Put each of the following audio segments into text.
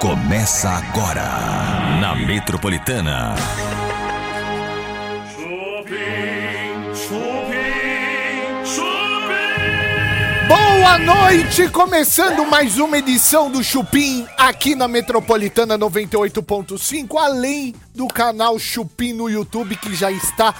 Começa agora na Metropolitana. Chupim, chupim, chupim. Boa noite, começando mais uma edição do Chupim aqui na Metropolitana 98.5, além do canal Chupim no YouTube que já está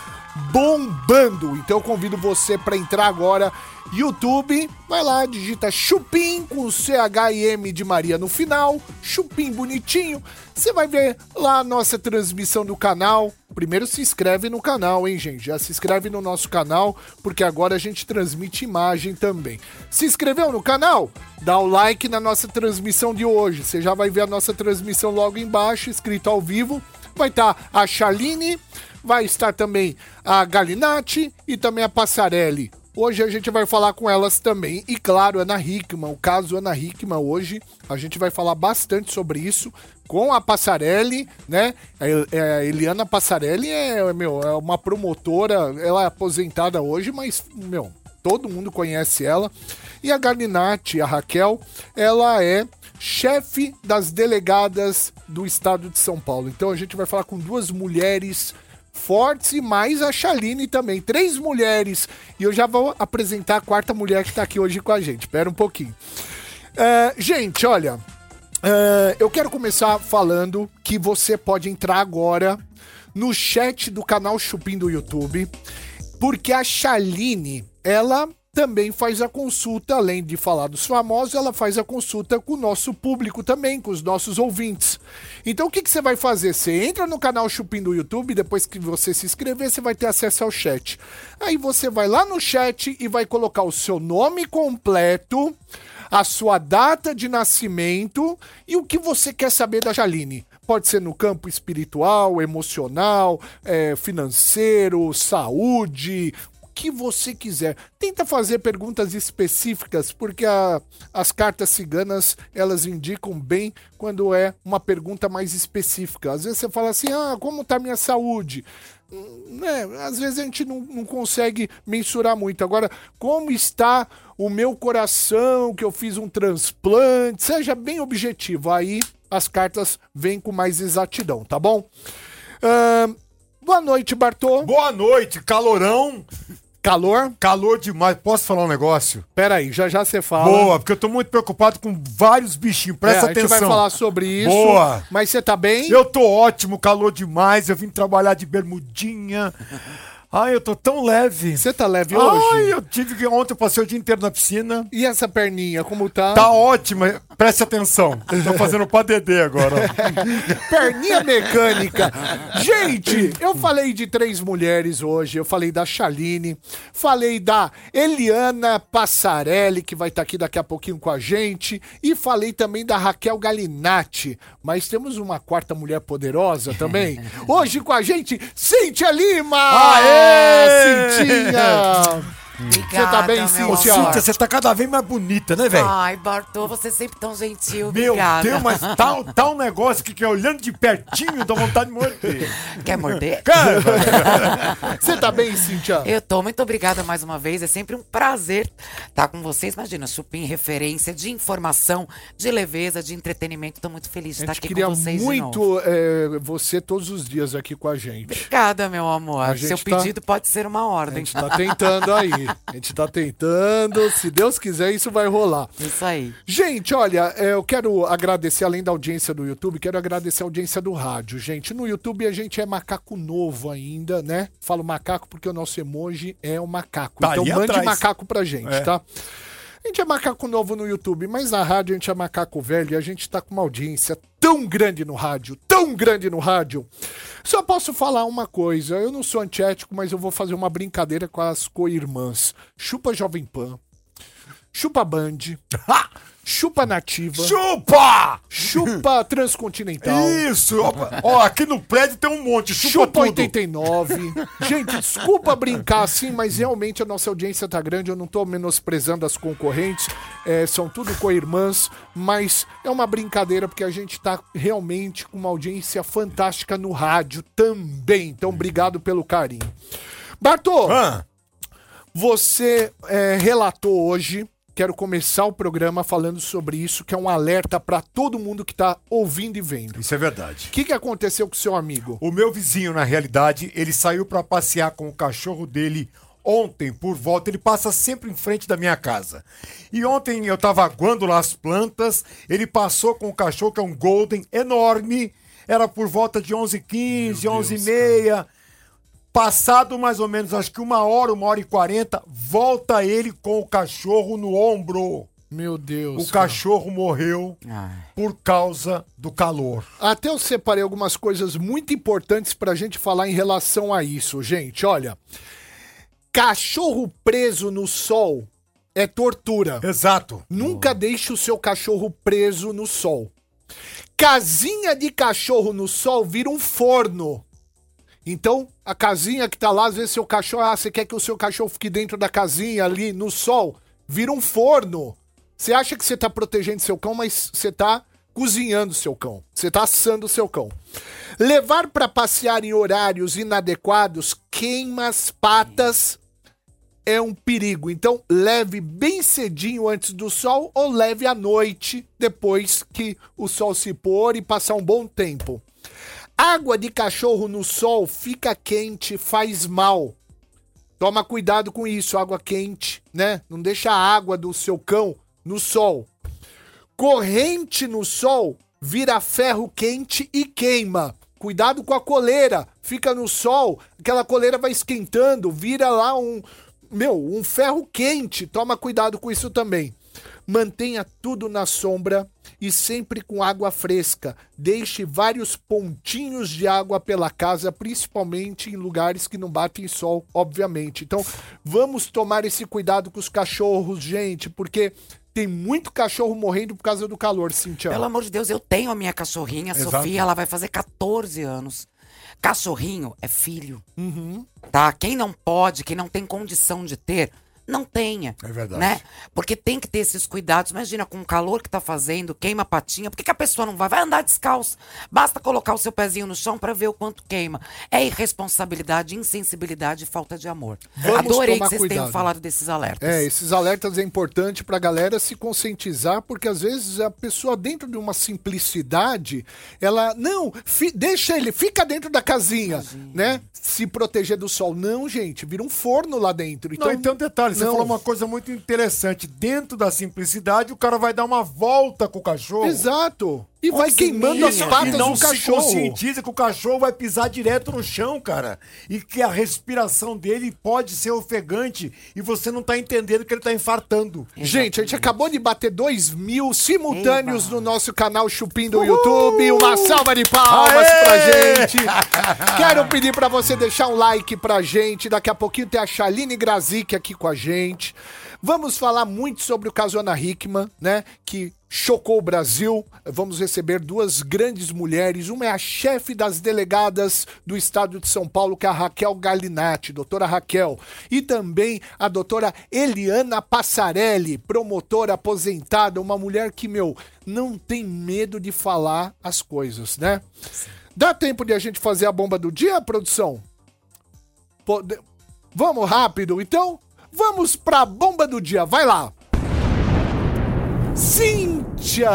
bombando. Então eu convido você para entrar agora YouTube, vai lá, digita Chupim com CH e M de Maria no final, Chupim bonitinho. Você vai ver lá a nossa transmissão do canal. Primeiro se inscreve no canal, hein, gente? Já se inscreve no nosso canal, porque agora a gente transmite imagem também. Se inscreveu no canal? Dá o like na nossa transmissão de hoje. Você já vai ver a nossa transmissão logo embaixo, escrito ao vivo. Vai estar tá a Chaline, vai estar também a Galinatti e também a Passarelli. Hoje a gente vai falar com elas também. E claro, Ana Hickman, o caso Ana Hickman hoje, a gente vai falar bastante sobre isso com a Passarelli, né? A Eliana Passarelli é, meu, é uma promotora, ela é aposentada hoje, mas, meu, todo mundo conhece ela. E a Galinatti, a Raquel, ela é chefe das delegadas do estado de São Paulo. Então a gente vai falar com duas mulheres fortes e mais a Chaline também. Três mulheres. E eu já vou apresentar a quarta mulher que está aqui hoje com a gente. Espera um pouquinho. Uh, gente, olha. Uh, eu quero começar falando que você pode entrar agora no chat do canal Chupim do YouTube. Porque a Chaline, ela também faz a consulta, além de falar dos famosos, ela faz a consulta com o nosso público também, com os nossos ouvintes. Então o que, que você vai fazer? Você entra no canal Chupim do YouTube, depois que você se inscrever, você vai ter acesso ao chat. Aí você vai lá no chat e vai colocar o seu nome completo, a sua data de nascimento e o que você quer saber da Jaline. Pode ser no campo espiritual, emocional, é, financeiro, saúde, que você quiser. Tenta fazer perguntas específicas, porque a, as cartas ciganas elas indicam bem quando é uma pergunta mais específica. Às vezes você fala assim: ah, como está minha saúde? Hum, né? Às vezes a gente não, não consegue mensurar muito. Agora, como está o meu coração, que eu fiz um transplante? Seja bem objetivo. Aí as cartas vêm com mais exatidão, tá bom? Uh, boa noite, Bartô. Boa noite, calorão. Calor? Calor demais. Posso falar um negócio? Pera aí, já já você fala. Boa, porque eu tô muito preocupado com vários bichinhos. Presta é, atenção. A gente vai falar sobre isso. Boa. Mas você tá bem? Eu tô ótimo, calor demais. Eu vim trabalhar de bermudinha. Ai, eu tô tão leve. Você tá leve hoje? Ai, eu tive que ontem eu passei o dia inteiro na piscina. E essa perninha, como tá? Tá ótima. Preste atenção. Tô fazendo pra Dedê agora. perninha mecânica. Gente, eu falei de três mulheres hoje. Eu falei da Chaline, falei da Eliana Passarelli, que vai estar tá aqui daqui a pouquinho com a gente, e falei também da Raquel Galinatti. Mas temos uma quarta mulher poderosa também. Hoje com a gente, Cíntia Lima! Aê! Ah! Cintinha! Você tá bem, Cíntia? Cíntia, você tá cada vez mais bonita, né, velho? Ai, Bartô, você é sempre tão gentil. Meu obrigada. Deus, mas tá, tá um negócio que, que olhando de pertinho dá vontade de morder. Quer morder? Você tá bem, Cíntia? Eu tô, muito obrigada mais uma vez. É sempre um prazer estar com vocês. Imagina, Chupim, referência de informação, de leveza, de entretenimento. Tô muito feliz de estar aqui com vocês. muito é, você todos os dias aqui com a gente. Obrigada, meu amor. Seu tá... pedido pode ser uma ordem. A gente tá tentando aí. A gente tá tentando. Se Deus quiser, isso vai rolar. Isso aí. Gente, olha, é, eu quero agradecer, além da audiência do YouTube, quero agradecer a audiência do rádio. Gente, no YouTube a gente é macaco novo ainda, né? Falo macaco porque o nosso emoji é o macaco. Tá então mande atrás. macaco pra gente, é. tá? A gente é macaco novo no YouTube, mas na rádio a gente é macaco velho e a gente tá com uma audiência tão grande no rádio, tão grande no rádio. Só posso falar uma coisa, eu não sou antiético, mas eu vou fazer uma brincadeira com as co-irmãs. Chupa Jovem Pan, chupa Band, Chupa nativa. Chupa! Chupa transcontinental. Isso! Ó, aqui no prédio tem um monte. Chupa, chupa tudo. 89. Gente, desculpa brincar assim, mas realmente a nossa audiência tá grande. Eu não tô menosprezando as concorrentes. É, são tudo co-irmãs. Mas é uma brincadeira porque a gente tá realmente com uma audiência fantástica no rádio também. Então, obrigado pelo carinho. Bartô, ah. você é, relatou hoje quero começar o programa falando sobre isso, que é um alerta para todo mundo que tá ouvindo e vendo. Isso é verdade. O que, que aconteceu com o seu amigo? O meu vizinho, na realidade, ele saiu para passear com o cachorro dele ontem, por volta. Ele passa sempre em frente da minha casa. E ontem eu tava aguando lá as plantas, ele passou com o cachorro, que é um Golden enorme. Era por volta de 11h15, 11h30. Passado mais ou menos, acho que uma hora, uma hora e quarenta, volta ele com o cachorro no ombro. Meu Deus. O cachorro morreu Ai. por causa do calor. Até eu separei algumas coisas muito importantes pra gente falar em relação a isso, gente. Olha, cachorro preso no sol é tortura. Exato. Nunca deixe o seu cachorro preso no sol. Casinha de cachorro no sol vira um forno. Então, a casinha que tá lá, às vezes seu cachorro, ah, você quer que o seu cachorro fique dentro da casinha ali no sol, vira um forno. Você acha que você tá protegendo seu cão, mas você tá cozinhando seu cão. Você tá assando seu cão. Levar para passear em horários inadequados queima as patas é um perigo. Então, leve bem cedinho antes do sol ou leve à noite, depois que o sol se pôr e passar um bom tempo. Água de cachorro no sol fica quente, faz mal. Toma cuidado com isso, água quente, né? Não deixa a água do seu cão no sol. Corrente no sol vira ferro quente e queima. Cuidado com a coleira, fica no sol, aquela coleira vai esquentando, vira lá um, meu, um ferro quente. Toma cuidado com isso também. Mantenha tudo na sombra e sempre com água fresca. Deixe vários pontinhos de água pela casa, principalmente em lugares que não batem sol, obviamente. Então, vamos tomar esse cuidado com os cachorros, gente, porque tem muito cachorro morrendo por causa do calor, Cintia. Pelo amor de Deus, eu tenho a minha cachorrinha, Exato. Sofia, ela vai fazer 14 anos. Cachorrinho é filho. Tá? Quem não pode, quem não tem condição de ter, não tenha. É verdade. Né? Porque tem que ter esses cuidados. Imagina, com o calor que tá fazendo, queima a patinha. Por que, que a pessoa não vai? Vai andar descalço. Basta colocar o seu pezinho no chão para ver o quanto queima. É irresponsabilidade, insensibilidade e falta de amor. Vamos Adorei que vocês tenham cuidado. falado desses alertas. É, esses alertas é importante pra galera se conscientizar, porque às vezes a pessoa dentro de uma simplicidade, ela não, fi- deixa ele, fica dentro da casinha, né? Se proteger do sol. Não, gente, vira um forno lá dentro. Então, Não, então detalhe, você não. falou uma coisa muito interessante. Dentro da simplicidade, o cara vai dar uma volta com o cachorro. Exato. E vai queimando as patas e não do se cachorro. conscientiza que o cachorro vai pisar direto no chão, cara. E que a respiração dele pode ser ofegante e você não tá entendendo que ele tá infartando. Gente, a gente acabou de bater 2 mil simultâneos no nosso canal Chupim do YouTube. Uma salva de palmas Aê! pra gente. Quero pedir pra você deixar um like pra gente. Daqui a pouquinho tem a Shaline Grazik aqui com a gente. Vamos falar muito sobre o caso Ana Hickman, né? Que chocou o Brasil. Vamos receber duas grandes mulheres. Uma é a chefe das delegadas do estado de São Paulo, que é a Raquel Galinatti, doutora Raquel. E também a doutora Eliana Passarelli, promotora aposentada, uma mulher que, meu, não tem medo de falar as coisas, né? Dá tempo de a gente fazer a bomba do dia, produção? Pode- Vamos rápido, então? Vamos pra bomba do dia, vai lá! Cíntia!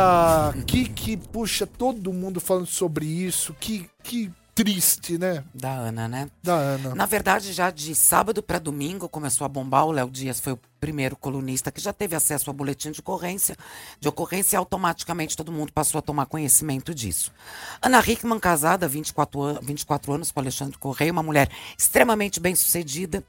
Que, que, puxa, todo mundo falando sobre isso, que, que triste, né? Da Ana, né? Da Ana. Na verdade, já de sábado para domingo começou a bombar. O Léo Dias foi o primeiro colunista que já teve acesso ao boletim de ocorrência. De ocorrência, e automaticamente todo mundo passou a tomar conhecimento disso. Ana Hickman, casada, 24, an 24 anos, com Alexandre Correia, uma mulher extremamente bem-sucedida.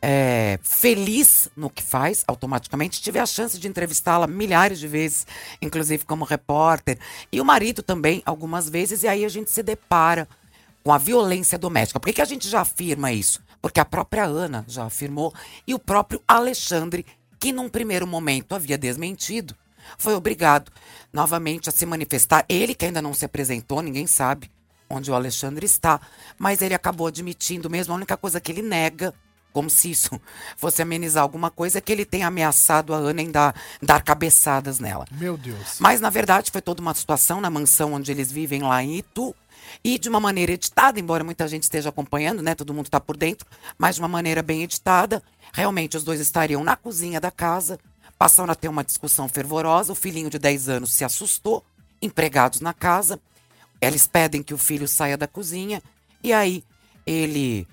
É, feliz no que faz, automaticamente. Tive a chance de entrevistá-la milhares de vezes, inclusive como repórter. E o marido também, algumas vezes, e aí a gente se depara com a violência doméstica. Por que, que a gente já afirma isso? Porque a própria Ana já afirmou e o próprio Alexandre, que num primeiro momento havia desmentido, foi obrigado novamente a se manifestar. Ele que ainda não se apresentou, ninguém sabe onde o Alexandre está, mas ele acabou admitindo mesmo. A única coisa que ele nega, como se isso fosse amenizar alguma coisa, que ele tem ameaçado a Ana em dar, dar cabeçadas nela. Meu Deus. Mas, na verdade, foi toda uma situação na mansão onde eles vivem lá em Itu. E de uma maneira editada, embora muita gente esteja acompanhando, né? Todo mundo está por dentro, mas de uma maneira bem editada. Realmente, os dois estariam na cozinha da casa, Passaram a ter uma discussão fervorosa. O filhinho de 10 anos se assustou, empregados na casa. Eles pedem que o filho saia da cozinha. E aí ele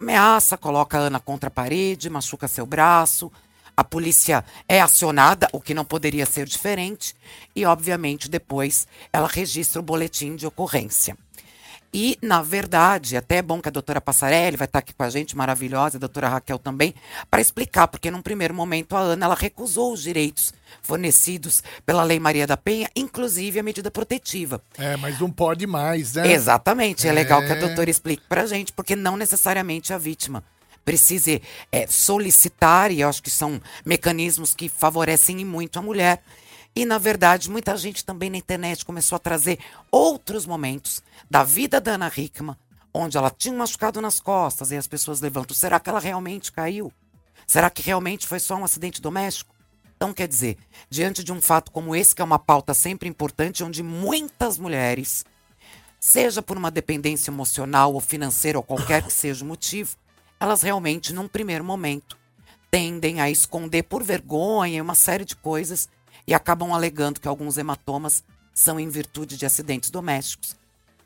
ameaça, coloca a Ana contra a parede, machuca seu braço. A polícia é acionada, o que não poderia ser diferente. E, obviamente, depois ela registra o boletim de ocorrência. E, na verdade, até é bom que a doutora Passarelli vai estar aqui com a gente, maravilhosa, a doutora Raquel também, para explicar, porque num primeiro momento a Ana ela recusou os direitos fornecidos pela Lei Maria da Penha, inclusive a medida protetiva. É, mas não pode mais, né? Exatamente, é, legal que a É. doutora explique pra gente, porque não necessariamente a vítima precise é, solicitar, e eu acho que são mecanismos que favorecem muito a mulher. E, na verdade, muita gente também na internet começou a trazer outros momentos da vida da Ana Hickman, onde ela tinha um machucado nas costas e as pessoas levantam. Será que ela realmente caiu? Será que realmente foi só um acidente doméstico? Então, quer dizer, diante de um fato como esse, que é uma pauta sempre importante, onde muitas mulheres, seja por uma dependência emocional ou financeira ou qualquer que seja o motivo, elas realmente, num primeiro momento, tendem a esconder por vergonha uma série de coisas e acabam alegando que alguns hematomas são em virtude de acidentes domésticos,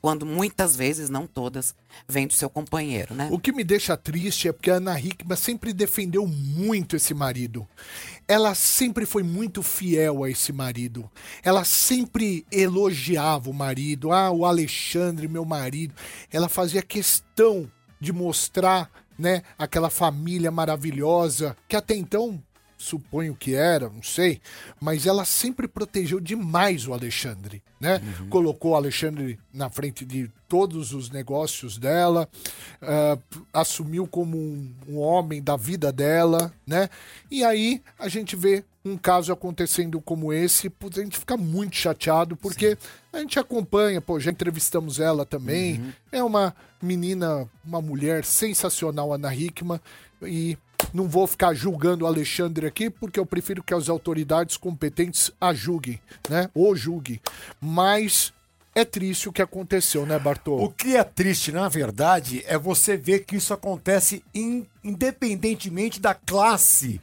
quando muitas vezes, não todas, vêm do seu companheiro, né? O que me deixa triste é porque a Ana Hickman sempre defendeu muito esse marido. Ela sempre foi muito fiel a esse marido. Ela sempre elogiava o marido. Ah, o Alexandre, meu marido. Ela fazia questão de mostrar, né, aquela família maravilhosa que até então suponho que era, não sei, mas ela sempre protegeu demais o Alexandre, né? Colocou o Alexandre na frente de todos os negócios dela, p- assumiu como um, um homem da vida dela, né? E aí a gente vê um caso acontecendo como esse, a gente fica muito chateado, porque a gente acompanha, pô, já entrevistamos ela também, é uma menina, uma mulher sensacional, Ana Hickman, e não vou ficar julgando o Alexandre aqui, porque eu prefiro que as autoridades competentes a julguem, né? Ou julguem. Mas é triste o que aconteceu, né, O Bartô? que é triste, na verdade, é você ver que isso acontece in- independentemente da classe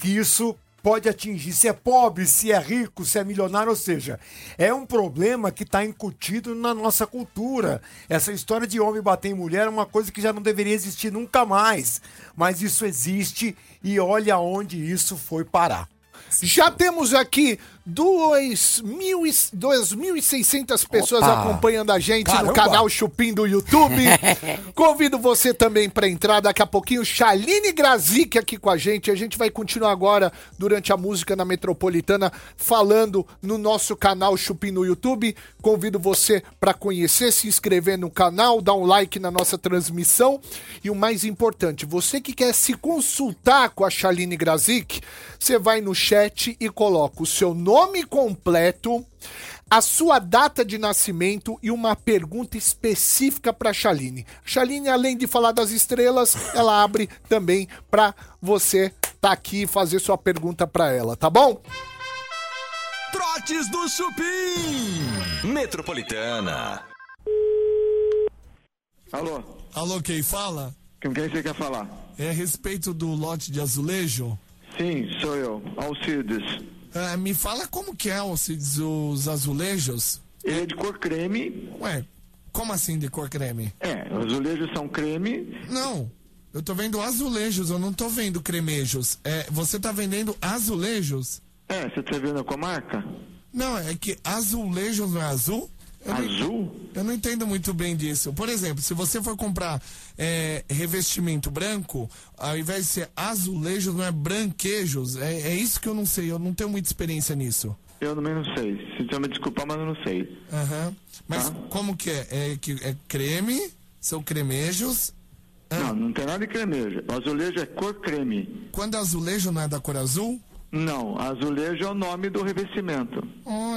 que isso pode atingir. Se é pobre, se é rico, se é milionário, ou seja, é um problema que está incutido na nossa cultura. Essa história de homem bater em mulher é uma coisa que já não deveria existir nunca mais. Mas isso existe e olha onde isso foi parar. Já temos aqui 2.000 e- 2.600 pessoas Opa! acompanhando a gente no Caramba! canal Chupim do YouTube. Convido você também para entrar daqui a pouquinho. Shaline Grazik aqui com a gente. A gente vai continuar agora, durante a música na Metropolitana, falando no nosso canal Chupim no YouTube. Convido você para conhecer, se inscrever no canal, dar um like na nossa transmissão. E o mais importante, você que quer se consultar com a Shaline Grazik, você vai no chat e coloca o seu nome completo, a sua data de nascimento e uma pergunta específica para a Shaline. Shaline, além de falar das estrelas, ela abre também para você tá aqui e fazer sua pergunta para ela, tá bom? Trotes do Chupim. Metropolitana. Alô, Alô, quem fala? com quem você quer falar? É a respeito do lote de azulejo. Sim, sou eu, Alcides. Ah, me fala como que é Alcides, os azulejos? Ele é de cor creme. Ué, como assim de cor creme? É, os azulejos são creme. Não, eu tô vendo azulejos, eu não tô vendo cremejos. É, você tá vendendo azulejos? É, você tá vendo com a marca? Não, é que azulejos não é azul? Eu não- Azul? Eu não entendo muito bem disso. Por exemplo, se você for comprar é, revestimento branco, ao invés de ser azulejos, não é branquejos. É, é isso que eu não sei. Eu não tenho muita experiência nisso. Eu também não sei. Se você me desculpar, mas eu não sei. Aham. Mas como que é? É, que, é creme? São cremejos? Não, não tem nada de cremejo. O azulejo é cor creme. Quando é azulejo não é da cor azul? Não, azulejo é o nome do revestimento.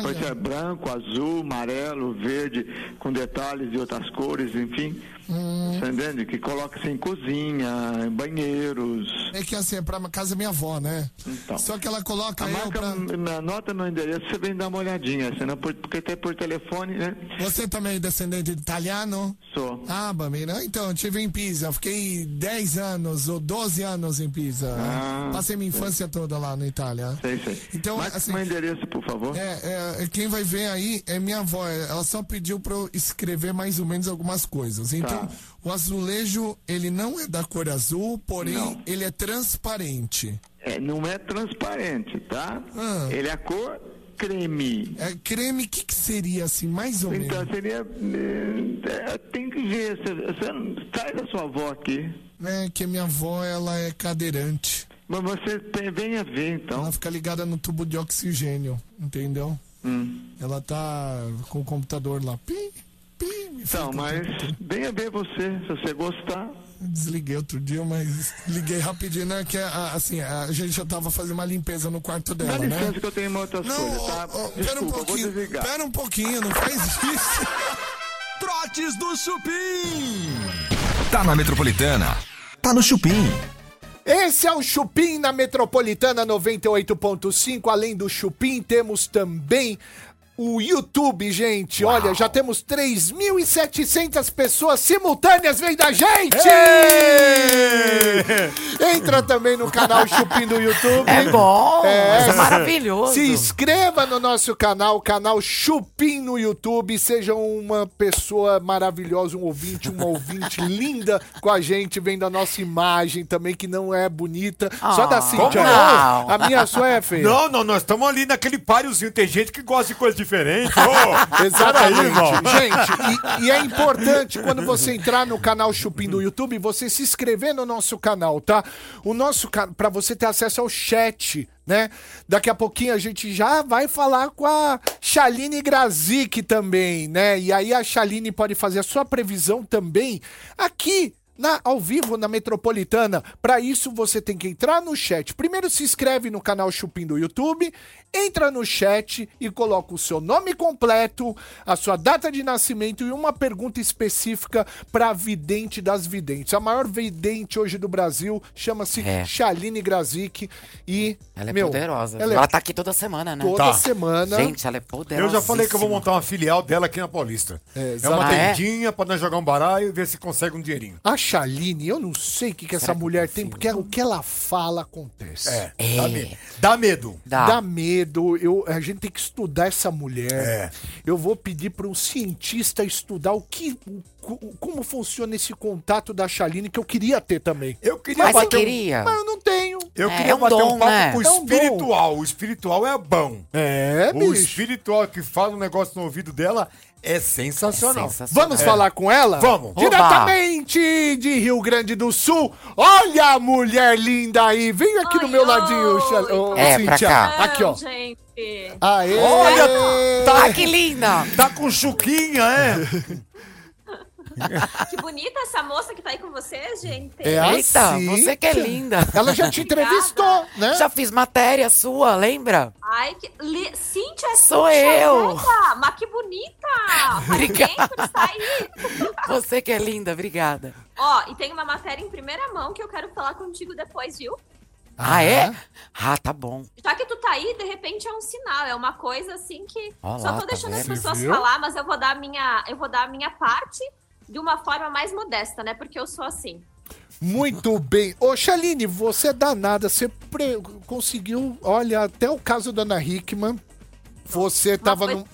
Pode ser branco, azul, amarelo, verde, com detalhes de outras cores, enfim. Hum. Entendendo? Que coloca-se em cozinha, em banheiros. É que assim, é pra casa da minha avó, né? Então. Só que ela coloca A marca, pra... me anota no endereço, você vem dar uma olhadinha, senão por, porque até por telefone, né? Você também é descendente de italiano? Sou. Ah, Bambina, então, eu estive em Pisa, fiquei 10 anos ou 12 anos em Pisa. Ah, Passei minha infância toda lá na Itália. Sei, sei. Então, Marca assim, meu endereço, por favor. É, é, quem vai ver aí é minha avó. é, Ela só pediu pra eu escrever mais ou menos algumas coisas. Então, Tá. o azulejo, ele não é da cor azul, porém, Não. ele é transparente. É, não é transparente, tá? Ah. Ele é a cor creme. É creme, o que, que seria assim, mais ou Então menos? seria. eh, eh, tem que ver. Você, você sai da sua avó aqui. É que minha avó, ela é cadeirante. Mas você tem- venha ver então. Ela fica ligada no tubo de oxigênio, entendeu? Hum. Ela tá com o computador lá. Pim, pim. Então, mas venha ver você, se você gostar. Desliguei outro dia, mas liguei rapidinho, né? Que a- assim, a gente já tava fazendo uma limpeza no quarto Dá dela, né? licença que eu tenho outras Não, coisas, ó, tá? ó, pera um Desculpa, vou pouquinho. desligar. Pera um pouquinho, não faz isso. Trotes do Chupim. Tá na Metropolitana. Tá no Chupim. Esse é o Chupim na Metropolitana 98.5. Além do Chupim, temos também o YouTube, gente. Olha, já temos 3.700 pessoas simultâneas vendo a gente! Entra também no canal Chupim do YouTube. É bom, É, isso é maravilhoso. Se inscreva no nosso canal, canal Chupim no YouTube. Seja uma pessoa maravilhosa, um ouvinte, uma ouvinte linda com a gente, vendo a nossa imagem também, que não é bonita. Só da Cintia. como não? A minha só é feia. Não, não, nós estamos ali naquele páriozinho. Tem gente que gosta de coisa diferente. Ô, Exatamente. Gente, e, e é importante quando você entrar no canal Chupim do YouTube, você se inscrever no nosso canal, tá? O nosso canal, pra você ter acesso ao chat, né? Daqui a pouquinho a gente já vai falar com a Shaline Grazik também, né? E aí a Shaline pode fazer a sua previsão também aqui na, ao vivo na Metropolitana. Para isso você tem que entrar no chat. Primeiro se inscreve no canal Chupim do YouTube, entra no chat e coloca o seu nome completo, a sua data de nascimento e uma pergunta específica para vidente das videntes. A maior vidente hoje do Brasil chama-se É. Shaline Grazik e Ela é meu, poderosa. Ela Ela, é tá aqui toda semana, né? toda Tá. semana. Gente, ela é poderosa. Eu já falei que eu vou montar uma filial dela aqui na Paulista. É, É, uma Ah, é? tendinha pra nós jogar um baralho e ver se consegue um dinheirinho. A Shaline, eu não sei o que, que essa mulher tem, porque o que ela fala acontece. É, É. Dá, medo. dá medo. Dá. Dá medo, eu, a gente tem que estudar essa mulher. É. Eu vou pedir para um cientista estudar o que, o- como funciona esse contato da Shaline que eu queria ter também. Eu queria Mas você bater um- queria? Mas eu não tenho. Eu É, queria é um bater dom, um papo né? com o É um espiritual. O espiritual é bom. É, O bicho. espiritual que fala um negócio no ouvido dela é sensacional. Sensacional. Vamos falar com ela? Vamos. Diretamente de Rio Grande do Sul. Olha a mulher linda aí. Vem aqui no Oi, meu oi. ladinho, ô, É, pra Cíntia. cá. Aqui, ó. Gente. Aê! Olha, tá Ah, que linda! Tá com chuquinha, é? Que bonita essa moça que tá aí com vocês, gente. É Eita, Cíntia. você que é linda. Ela já te entrevistou, né? Já fiz matéria sua, lembra? Ai, que. Li... Cíntia, Sou Cíntia, eu. Olha, mas que bonita! Obrigada. de sair. Você que é linda, obrigada. Ó, e tem uma matéria em primeira mão que eu quero falar contigo depois, viu? Ah, é? Ah, tá bom. Já que tu tá aí, de repente é um sinal, é uma coisa assim que Ó só tô tá deixando as vendo? pessoas Viu? falar, mas eu vou dar a minha, eu vou dar a minha parte de uma forma mais modesta, né? Porque eu sou assim. Muito bem. Ô, Shaline, você é danada. Você pre- conseguiu. Olha, até o caso da Ana Hickman. Você tava num.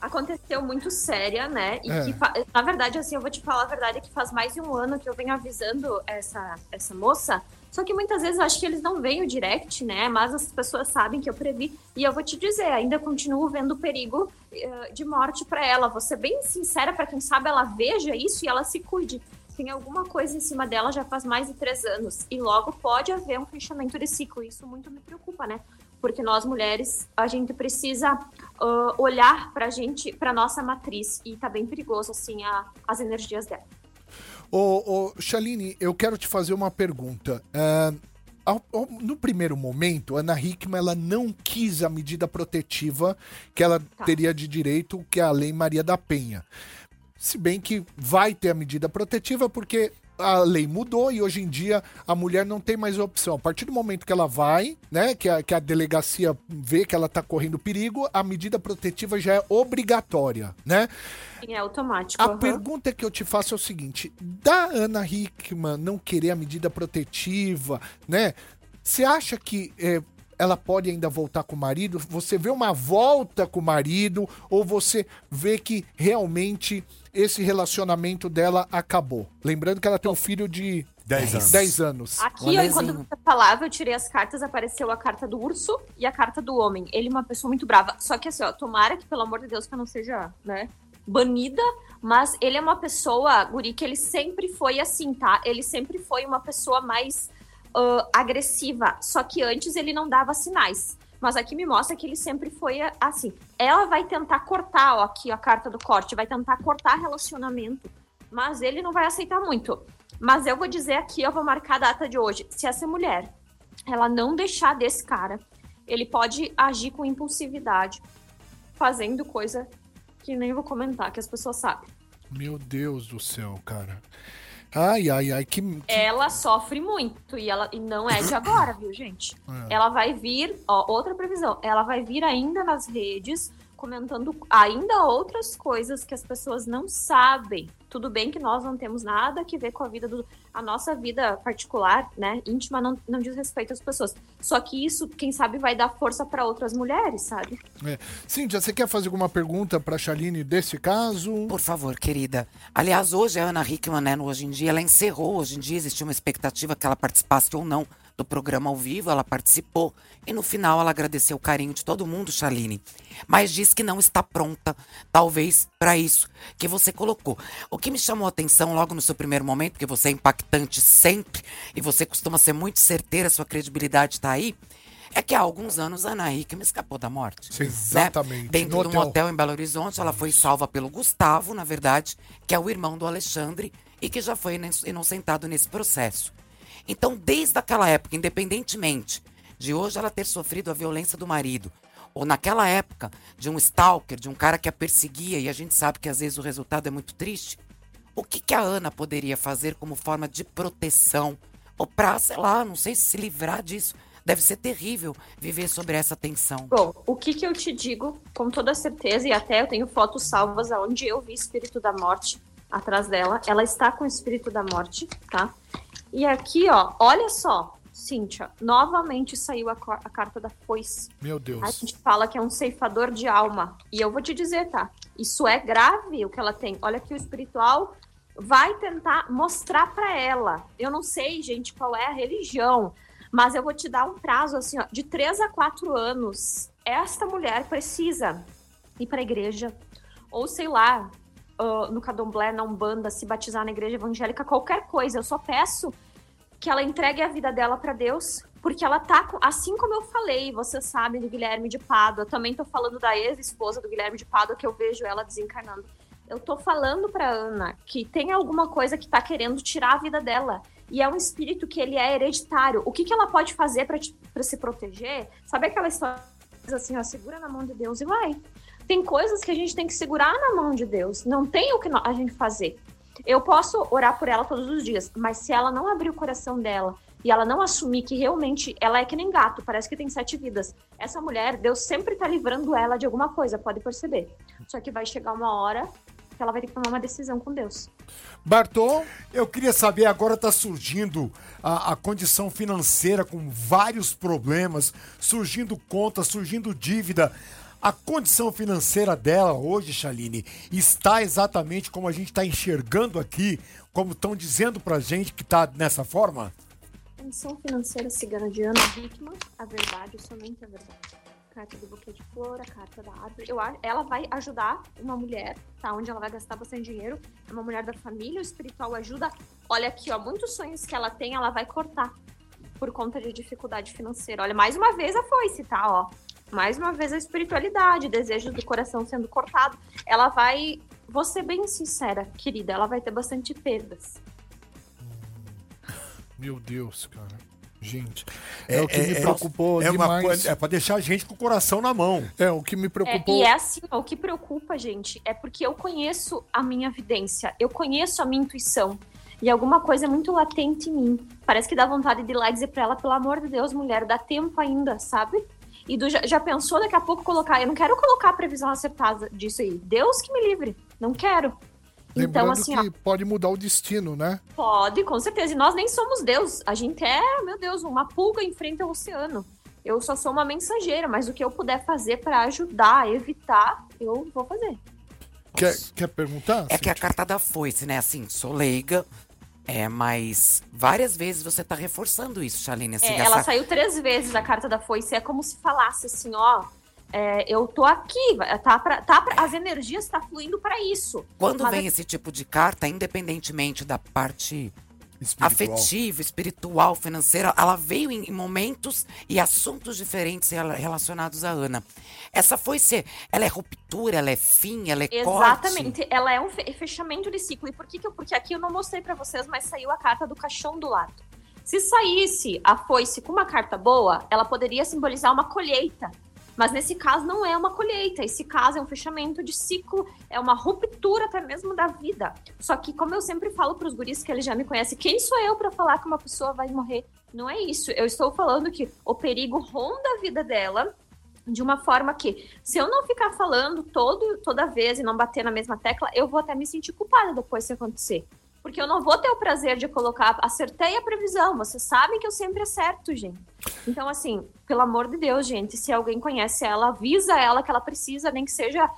aconteceu muito séria, né? E É. que, na verdade, assim, eu vou te falar a verdade, é que faz mais de um ano que eu venho avisando essa, essa moça. Só que muitas vezes eu acho que eles não veem o direct, né? Mas as pessoas sabem que eu previ. E eu vou te dizer, ainda continuo vendo perigo eh, de morte pra ela. Vou ser bem sincera, pra quem sabe ela veja isso e ela se cuide. Tem alguma coisa em cima dela já faz mais de três anos. E logo pode haver um fechamento de ciclo. Isso muito me preocupa, né? Porque nós mulheres, a gente precisa ah, olhar pra gente, pra nossa matriz. E tá bem perigoso, assim, a- as energias dela. Ô, ô, Shaline, eu quero te fazer uma pergunta. Ao- ao- no primeiro momento, Ana Hickman ela não quis a medida protetiva que ela teria de direito, que é a Lei Maria da Penha. Se bem que vai ter a medida protetiva porque a lei mudou e hoje em dia a mulher não tem mais opção. A partir do momento que ela vai, né, que a, que a delegacia vê que ela tá correndo perigo, a medida protetiva já é obrigatória, né? Sim, é automático. A aham. pergunta que eu te faço é o seguinte: da Ana Hickman não querer a medida protetiva, né? Você acha que é, ela pode ainda voltar com o marido? Você vê uma volta com o marido ou você vê que realmente esse relacionamento dela acabou? Lembrando que ela tem um filho de 10 anos. 10 anos. Aqui, ó, Rolezinho. enquanto você falava, eu tirei as cartas, apareceu a carta do urso e a carta do homem. Ele é uma pessoa muito brava. Só que assim, ó, tomara que, pelo amor de Deus, que eu não seja, né, banida, mas ele é uma pessoa, Guri, que ele sempre foi assim, tá? Ele sempre foi uma pessoa mais ah, agressiva. Só que antes ele não dava sinais. Mas aqui me mostra que ele sempre foi assim. Ela vai tentar cortar, ó, aqui a carta do corte, vai tentar cortar relacionamento. Mas ele não vai aceitar muito. Mas eu vou dizer aqui, eu vou marcar a data de hoje. Se essa mulher, ela não deixar desse cara, ele pode agir com impulsividade, fazendo coisa que nem vou comentar, que as pessoas sabem. Meu Deus do céu, cara. Ai, ai, ai, que. que- Ela sofre muito e ela e não é de agora, viu, gente? Ela vai vir, ó, outra previsão, ela vai vir ainda nas redes comentando ainda outras coisas que as pessoas não sabem. Tudo bem que nós não temos nada que ver com a vida do a nossa vida particular, né, íntima não, não diz respeito às pessoas. Só que isso, quem sabe vai dar força para outras mulheres, sabe? É. Cíntia, você quer fazer alguma pergunta pra Chaline desse caso? Por favor, querida. Aliás, hoje a Ana Hickman, né, no Hoje em Dia, ela encerrou. Hoje em dia existia uma expectativa que ela participasse ou não do programa ao vivo. Ela participou. E no final ela agradeceu o carinho de todo mundo, Chaline. Mas diz que não está pronta, talvez, para isso que você colocou. O que me chamou a atenção logo no seu primeiro momento, porque você é impactante sempre e você costuma ser muito certeira, sua credibilidade está aí. É que há alguns anos a Ana Hickman escapou da morte. Sim, né? exatamente. Dentro No de um hotel. hotel em Belo Horizonte, ela foi salva pelo Gustavo, na verdade, que é o irmão do Alexandre e que já foi ino- inocentado nesse processo. Então, desde aquela época, independentemente de hoje ela ter sofrido a violência do marido, ou naquela época de um stalker, de um cara que a perseguia, e a gente sabe que às vezes o resultado é muito triste, o que, que a Ana poderia fazer como forma de proteção? Ou pra, sei lá, não sei se livrar disso. Deve ser terrível viver sobre essa tensão. Bom, o que que eu te digo com toda certeza, e até eu tenho fotos salvas aonde eu vi Espírito da Morte atrás dela. Ela está com o Espírito da Morte, tá? E aqui, ó, olha só, Cíntia, novamente saiu a, a carta da foice. Meu A Deus. gente fala que é um ceifador de alma. E eu vou te dizer, tá? Isso é grave o que ela tem. Olha que o espiritual vai tentar mostrar pra ela. Eu não sei, gente, qual é a religião, mas eu vou te dar um prazo assim, ó, de 3 a 4 anos. Esta mulher precisa ir pra igreja ou sei lá, ah, no Candomblé, na Umbanda, se batizar na igreja evangélica, qualquer coisa. Eu só peço que ela entregue a vida dela pra Deus, porque ela tá assim como eu falei, você sabe do Guilherme de Pádua, também tô falando da ex-esposa do Guilherme de Pádua que eu vejo ela desencarnando. Eu tô falando pra Ana que tem alguma coisa que tá querendo tirar a vida dela. E é um espírito que ele é hereditário. O que, que ela pode fazer pra se proteger? Sabe aquela história assim, ó, segura na mão de Deus e vai. Tem coisas que a gente tem que segurar na mão de Deus. Não tem o que a gente fazer. Eu posso orar por ela todos os dias, mas se ela não abrir o coração dela e ela não assumir que realmente ela é que nem gato, parece que tem sete vidas. Essa mulher, Deus sempre tá livrando ela de alguma coisa, pode perceber. Só que vai chegar uma hora que ela vai ter que tomar uma decisão com Deus. Bartô, Eu queria saber, agora está surgindo a, a condição financeira com vários problemas, surgindo contas, surgindo dívida. A condição financeira dela hoje, Chaline, está exatamente como a gente está enxergando aqui, como estão dizendo pra gente que está nessa forma? Condição financeira cigana de Ana Hickman, a verdade, somente a verdade. Carta do buquê de flor, a carta da árvore. Eu, ela vai ajudar uma mulher, tá? Onde ela vai gastar bastante dinheiro. É uma mulher da família, o espiritual ajuda. Olha aqui, ó, muitos sonhos que ela tem, ela vai cortar. Por conta de dificuldade financeira. Olha, mais uma vez a foice, tá? Ó. Mais uma vez a espiritualidade, desejos do coração sendo cortado. Ela vai. Vou ser bem sincera, querida, ela vai ter bastante perdas. meu Deus, cara. Gente, é, o que me preocupou é, uma demais. coisa- é pra deixar a gente com o coração na mão. É, o que me É, preocupou. e é assim, ó, o que preocupa, gente, é porque eu conheço a minha evidência, eu conheço a minha intuição. E alguma coisa é muito latente em mim. Parece que dá vontade de ir lá e dizer pra ela, pelo amor de Deus, mulher, dá tempo ainda, sabe? E do, já, já pensou daqui a pouco colocar. Eu não quero colocar a previsão acertada disso aí. Deus que me livre. Não quero. Então, Lembrando assim, que ó, pode mudar o destino, né? pode, com certeza. E nós nem somos Deus. A gente é, meu Deus, uma pulga em frente ao oceano. Eu só sou uma mensageira, mas o que eu puder fazer pra ajudar, evitar, eu vou fazer. Quer, quer perguntar? É que a carta da foice, né? Assim, sou leiga, é, mas várias vezes você tá reforçando isso, Chaline. Assim, É, essa- ela saiu três vezes a carta da foice. É como se falasse assim, ó. é, eu tô aqui, tá pra, tá pra- as energias estão fluindo pra isso. Quando Mas vem é- esse tipo de carta, independentemente da parte Espiritual. afetiva, espiritual, financeira, ela veio em, momentos e assuntos diferentes rela- relacionados à Ana. Essa foi ser, ela é ruptura, ela é fim, ela é corte. Exatamente. Ela é um fe- fechamento de ciclo. E por que, que eu. Porque aqui eu não mostrei pra vocês, mas saiu a carta do caixão do lado. Se saísse a foice com uma carta boa, ela poderia simbolizar uma colheita. Mas nesse caso não é uma colheita. Esse caso é um fechamento de ciclo, é uma ruptura até mesmo da vida. Só que, como eu sempre falo pros guris que eles já me conhecem, quem sou eu pra falar que uma pessoa vai morrer? Não é isso. Eu estou falando que o perigo ronda a vida dela de uma forma que, se eu não ficar falando todo, toda vez e não bater na mesma tecla, eu vou até me sentir culpada depois se acontecer. Porque eu não vou ter o prazer de colocar, acertei a previsão, vocês sabem que eu sempre acerto, gente. Então, assim, pelo amor de Deus, gente, se alguém conhece ela, avisa ela que ela precisa, nem que seja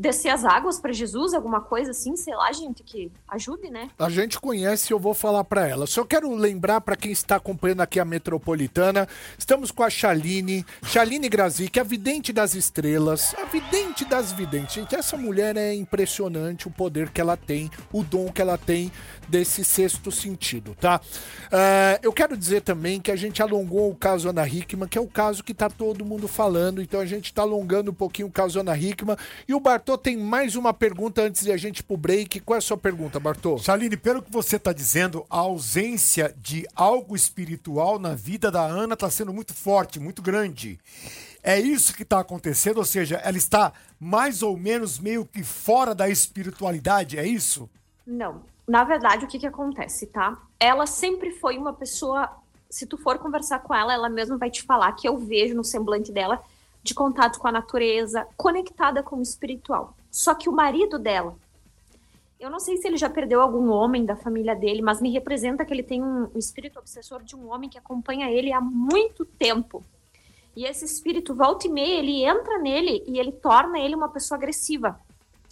descer as águas para Jesus, alguma coisa assim, sei lá, gente, que ajude, né? A gente conhece, eu vou falar pra ela. Só quero lembrar pra quem está acompanhando aqui a Metropolitana, estamos com a Chaline, Chaline Grazik, a vidente das estrelas, a vidente das videntes. Gente, essa mulher é impressionante o poder que ela tem, o dom que ela tem desse sexto sentido, tá? Ah, eu quero dizer também que a gente alongou o caso Ana Hickman, que é o caso que tá todo mundo falando, então a gente tá alongando um pouquinho o caso Ana Hickman. E o Bartô tem mais uma pergunta antes de a gente ir pro break. Qual é a sua pergunta, Bartô? Chaline, pelo que você está dizendo, a ausência de algo espiritual na vida da Ana está sendo muito forte, muito grande. É isso que está acontecendo, ou seja, ela está mais ou menos meio que fora da espiritualidade, é isso? Não. Na verdade, o que que acontece, tá? Ela sempre foi uma pessoa. Se tu for conversar com ela, ela mesma vai te falar que eu vejo no semblante dela de contato com a natureza, conectada com o espiritual. Só que o marido dela, eu não sei se ele já perdeu algum homem da família dele, mas me representa que ele tem um, espírito obsessor de um homem que acompanha ele há muito tempo. E esse espírito, volta e meia, ele entra nele e ele torna ele uma pessoa agressiva.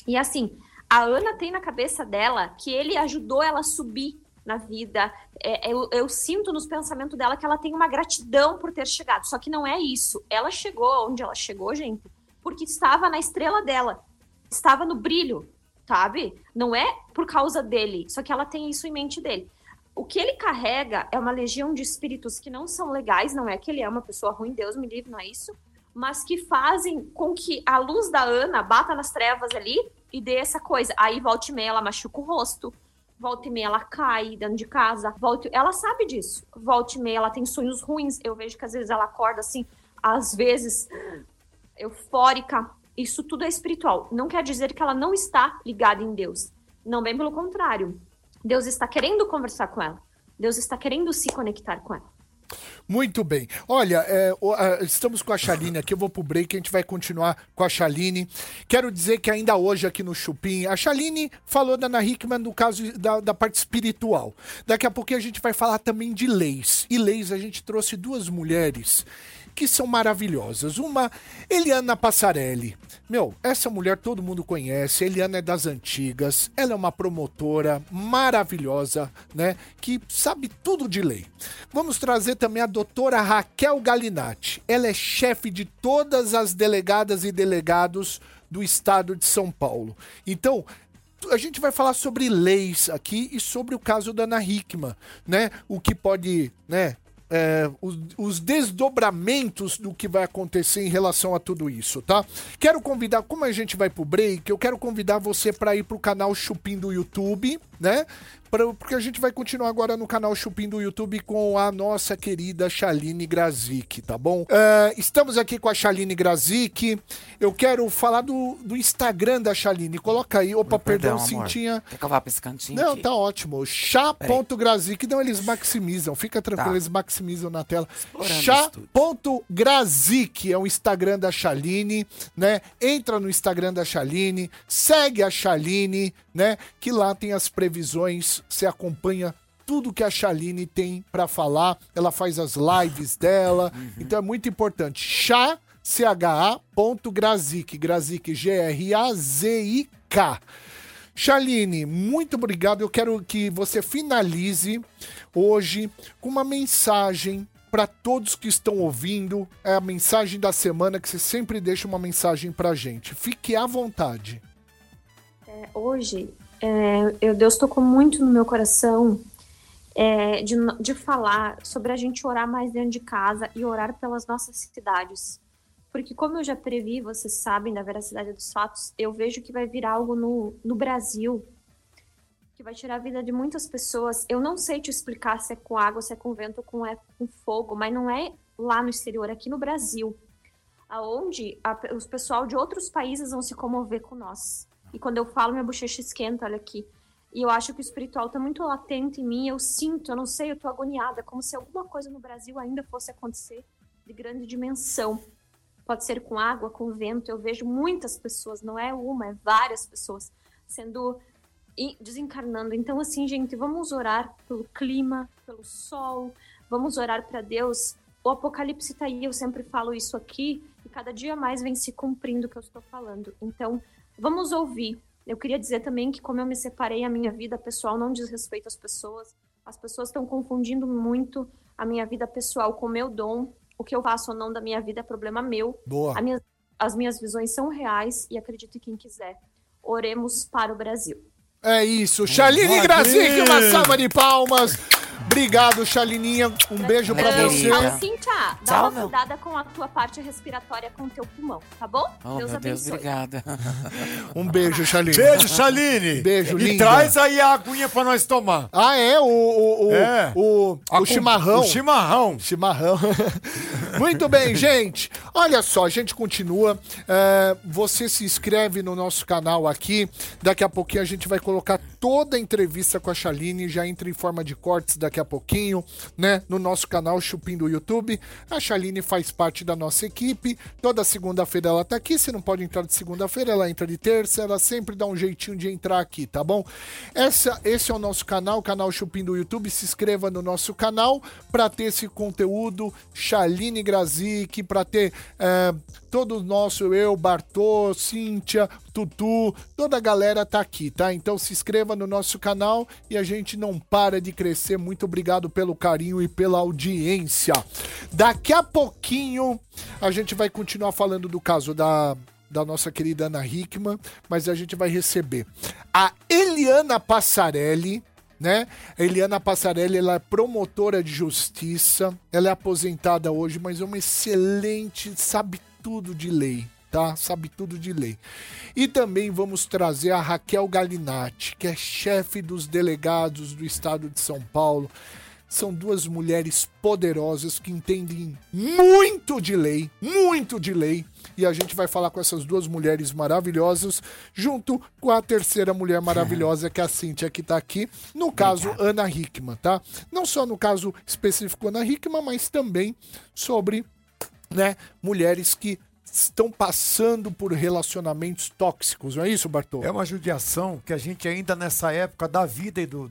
E assim, a Ana tem na cabeça dela que ele ajudou ela a subir na vida. É, eu, eu sinto nos pensamentos dela que ela tem uma gratidão por ter chegado. Só que não é isso. Ela chegou onde ela chegou, gente, porque estava na estrela dela. Estava no brilho, sabe? Não é por causa dele. Só que ela tem isso em mente dele. O que ele carrega é uma legião de espíritos que não são legais, não é que ele é uma pessoa ruim, Deus me livre, não é isso, mas que fazem com que a luz da Ana bata nas trevas ali e dê essa coisa. Aí volta e meia ela machuca o rosto, volta e meia ela cai dentro de casa, volta, ela sabe disso. Volta e meia ela tem sonhos ruins. Eu vejo que às vezes ela acorda assim, às vezes eufórica. Isso tudo é espiritual. Não quer dizer que ela não está ligada em Deus. Não, bem pelo contrário. Deus está querendo conversar com ela. Deus está querendo se conectar com ela. Muito bem. Olha, é, estamos com a Chaline aqui, eu vou pro break, a gente vai continuar com a Chaline. Quero dizer que ainda hoje aqui no Chupim, a Chaline falou da Ana Hickman no caso da, da parte espiritual. Daqui a pouquinho a gente vai falar também de leis. E leis, a gente trouxe duas mulheres que são maravilhosas. Uma, Eliana Passarelli. Meu, essa mulher todo mundo conhece, Eliana é das antigas, ela é uma promotora maravilhosa, né? Que sabe tudo de lei. Vamos trazer também a doutora Raquel Galinatti. Ela é chefe de todas as delegadas e delegados do estado de São Paulo. Então, a gente vai falar sobre leis aqui e sobre o caso da Ana Hickman, né? O que pode, né? É, os, os desdobramentos do que vai acontecer em relação a tudo isso, tá? Quero convidar, como a gente vai pro break, eu quero convidar você para ir pro canal Chupim do YouTube, né? Pra- porque a gente vai continuar agora no canal Chupim do YouTube com a nossa querida Chaline Grazik, tá bom? É, estamos aqui com a Chaline Grazik. Eu quero falar do, do Instagram da Chaline. Coloca aí. Opa, perdão, amor. Cintinha. Quer que eu vá pra esse cantinho Não, aqui? tá ótimo. Chá.grazik. Não, eles maximizam. Fica tranquilo, Tá. eles maximizam na tela. Chá.grazik é o Instagram da Chaline, né? Entra no Instagram da Chaline, segue a Chaline, né? Que lá tem as previsões, você acompanha tudo que a Chaline tem pra falar. Ela faz as lives dela. Então é muito importante. Chá CHA.grazik, Grazik G-R-A-Z-I-K. Chaline, muito obrigado. Eu quero que você finalize hoje com uma mensagem para todos que estão ouvindo. É a mensagem da semana que você sempre deixa uma mensagem pra gente. Fique à vontade. hoje, é, eu, Deus tocou muito no meu coração é, de, de falar sobre a gente orar mais dentro de casa e orar pelas nossas cidades. Porque, como eu já previ, vocês sabem da veracidade dos fatos, eu vejo que vai vir algo no, no Brasil que vai tirar a vida de muitas pessoas. Eu não sei te explicar se é com água, se é com vento com, é com fogo, mas não é lá no exterior, é aqui no Brasil aonde os pessoal de outros países vão se comover com nós. E quando eu falo, minha bochecha esquenta, olha aqui. E eu acho que o espiritual tá muito latente em mim, eu sinto, eu não sei, eu tô agoniada, como se alguma coisa no Brasil ainda fosse acontecer de grande dimensão. Pode ser com água, com vento, eu vejo muitas pessoas, não é uma, é várias pessoas sendo desencarnando. Então, assim, gente, vamos orar pelo clima, pelo sol, vamos orar para Deus. O Apocalipse tá aí, eu sempre falo isso aqui, e cada dia mais vem se cumprindo o que eu estou falando. Então, vamos ouvir. Eu queria dizer também que, como eu me separei, a minha vida pessoal não diz respeito às pessoas. As pessoas estão confundindo muito a minha vida pessoal com o meu dom. O que eu faço ou não da minha vida é problema meu. Boa. A minha- as minhas visões são reais e acredito em quem quiser. Oremos para o Brasil. É isso. Chaline Grazik, uma salva de palmas. Obrigado, Chalininha. Um beijo pra você. Ah, Cíntia, dá Tchau, uma meu. cuidada com a tua parte respiratória com o teu pulmão, tá bom? Oh, meu Deus, abençoe. obrigada. Um beijo, Chaline. Beijo, Chaline. Beijo, E linda. traz aí a aguinha pra nós tomar. Ah, é? O, o, o, É. o, A o com- chimarrão. O chimarrão. Chimarrão. Muito bem, gente. Olha só, a gente continua. É, você se inscreve no nosso canal aqui. Daqui a pouquinho a gente vai colocar toda a entrevista com a Chaline. Já entra em forma de cortes daqui a pouquinho, né? No nosso canal Chupim do YouTube. A Chaline faz parte da nossa equipe. Toda segunda-feira ela tá aqui. Se não pode entrar de segunda-feira, ela entra de terça. Ela sempre dá um jeitinho de entrar aqui, tá bom? Essa, esse é o nosso canal, o canal Chupim do YouTube. Se inscreva no nosso canal para ter esse conteúdo. Chaline Grazik, para ter é, todo o nosso, eu, Bartô, Cíntia, Tutu, toda a galera tá aqui, tá? Então se inscreva no nosso canal e a gente não para de crescer. Muito obrigado pelo carinho e pela audiência. Daqui a pouquinho a gente vai continuar falando do caso da da nossa querida Ana Hickman, mas a gente vai receber a Eliana Passarelli, né? Eliana Passarelli, ela é promotora de justiça, ela é aposentada hoje, mas é uma excelente, sabe tudo de lei, tá? Sabe tudo de lei. E também vamos trazer a Raquel Galinatti, que é chefe dos delegados do estado de São Paulo. São duas mulheres poderosas que entendem muito de lei, muito de lei. E a gente vai falar com essas duas mulheres maravilhosas, junto com a terceira mulher maravilhosa, que é a Cíntia, que tá aqui. No caso, Ana Hickman, tá? Não só no caso específico Ana Hickman, mas também sobre né, mulheres que estão passando por relacionamentos tóxicos, não é isso, Bartô? É uma judiação que a gente ainda nessa época da vida e do,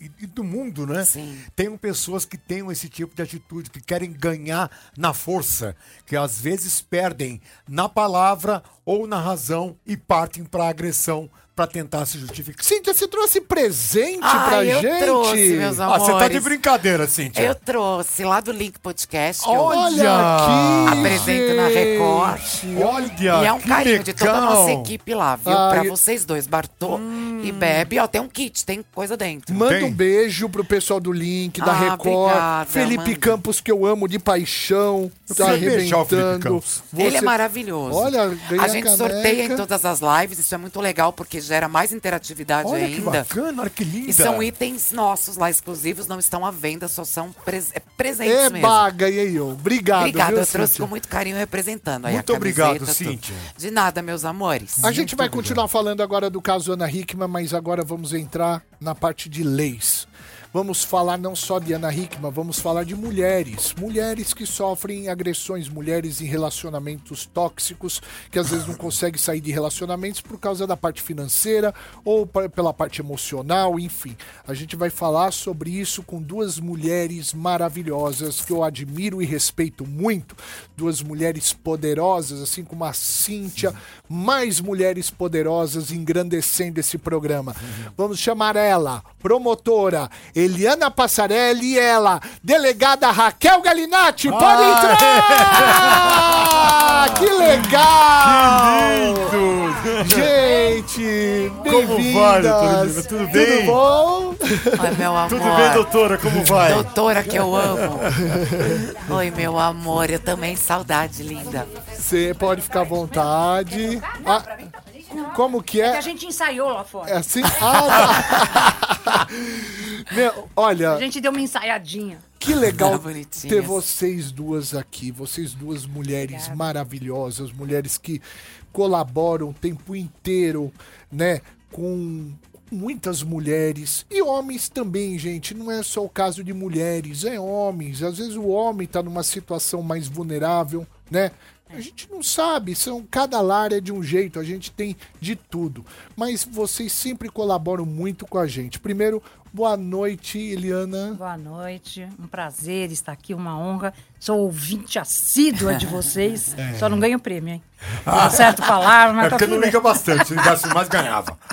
e, e do mundo, né? Sim. Tem pessoas que têm esse tipo de atitude, que querem ganhar na força, que às vezes perdem na palavra ou na razão e partem para agressão para tentar se justificar. Cíntia, você trouxe presente Ah, pra eu gente? trouxe, meus Ah, você tá de amores. brincadeira, Cíntia. Eu trouxe lá do Link Podcast. que eu Olha aqui! Apresento na Record. Olha, E é um carinho de toda a nossa legal. equipe lá, viu? Ah, pra vocês dois, Bartô e Bebe. Ó, tem um kit, tem coisa dentro. Manda Tem? um beijo pro pessoal do Link, da Ah, Record. obrigada, Felipe manda. Campos, que eu amo de paixão. Eu Tá arrebentando. Campos. Ele é Você- maravilhoso. Olha, A gente caneca. sorteia em todas as lives, isso é muito legal porque gera mais interatividade Olha que ainda. bacana, olha que linda. E são itens nossos lá exclusivos, não estão à venda, só são pres é, presentes É mesmo. baga, e aí? Obrigado, Obrigada, viu, eu trouxe Cíntia? com muito carinho representando. Aí Muito a obrigado, tudo. Cíntia. De nada, meus amores. A gente vai continuar falando agora do caso Ana Hickman, mas agora vamos entrar na parte de leis. Vamos falar não só de Ana Hickman, vamos falar de mulheres. Mulheres que sofrem agressões, mulheres em relacionamentos tóxicos, que às vezes não conseguem sair de relacionamentos por causa da parte financeira ou pela parte emocional, enfim. A gente vai falar sobre isso com duas mulheres maravilhosas que eu admiro e respeito muito. Duas mulheres poderosas, assim como a Cíntia. Mais mulheres poderosas engrandecendo esse programa. Vamos chamar ela, promotora Eliana Passarelli e ela, delegada Raquel Galinatti. Pode entrar! Que legal! Gente, Como vai, doutora bem-vindas. Tudo bem? Tudo bom? Oi, meu amor. Tudo bem, doutora? Como vai? Doutora que eu amo. Oi, meu amor. Eu também, saudade, linda. Você pode ficar à vontade. Ah, como que Que a é? gente ensaiou lá fora. É assim? Ah, tá. Meu, olha, A gente deu uma ensaiadinha. que legal Bonitinhas. ter vocês duas aqui. Vocês duas mulheres maravilhosas, mulheres que colaboram o tempo inteiro, né, com muitas mulheres e homens também, gente. Não é só o caso de mulheres, é homens. Às vezes o homem tá numa situação mais vulnerável, né? A gente não sabe, são cada lar é de um jeito, a gente tem de tudo. Mas vocês sempre colaboram muito com a gente. Primeiro, boa noite, Eliana. Boa noite, um prazer estar aqui, uma honra. Sou ouvinte assídua de vocês. Só não ganho prêmio, hein? Tá certo palavra, mas É tá porque não liga bastante. Se ligasse mais, ganhava.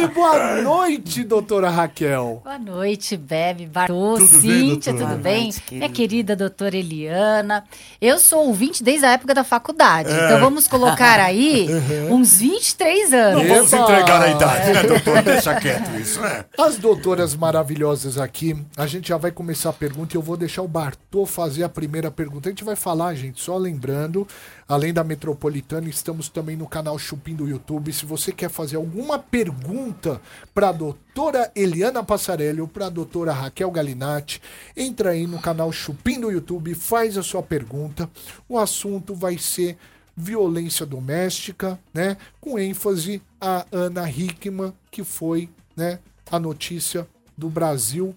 E boa noite, doutora Raquel. Boa noite, Bebe, Bartô, Tudo Cíntia, doutora? tudo bem? noite, Minha querida. querida doutora Eliana. Eu sou ouvinte desde a época da faculdade, É. então vamos colocar aí uns 23 anos. Não vamos Eba! entregar a idade, né, doutor? Deixa quieto isso, né? As doutoras maravilhosas aqui, a gente já vai começar a pergunta e eu vou deixar o Bartô fazer a primeira pergunta. A gente vai falar, gente, só lembrando, além da Metropolitana, estamos também no canal Chupim do YouTube. Se você quer fazer alguma pergunta para a doutora Eliana Passarelli ou para a doutora Raquel Galinatti, entra aí no canal Chupim do YouTube, faz a sua pergunta. O assunto vai ser violência doméstica, né? Com ênfase a Ana Hickman, que foi, né, a notícia do Brasil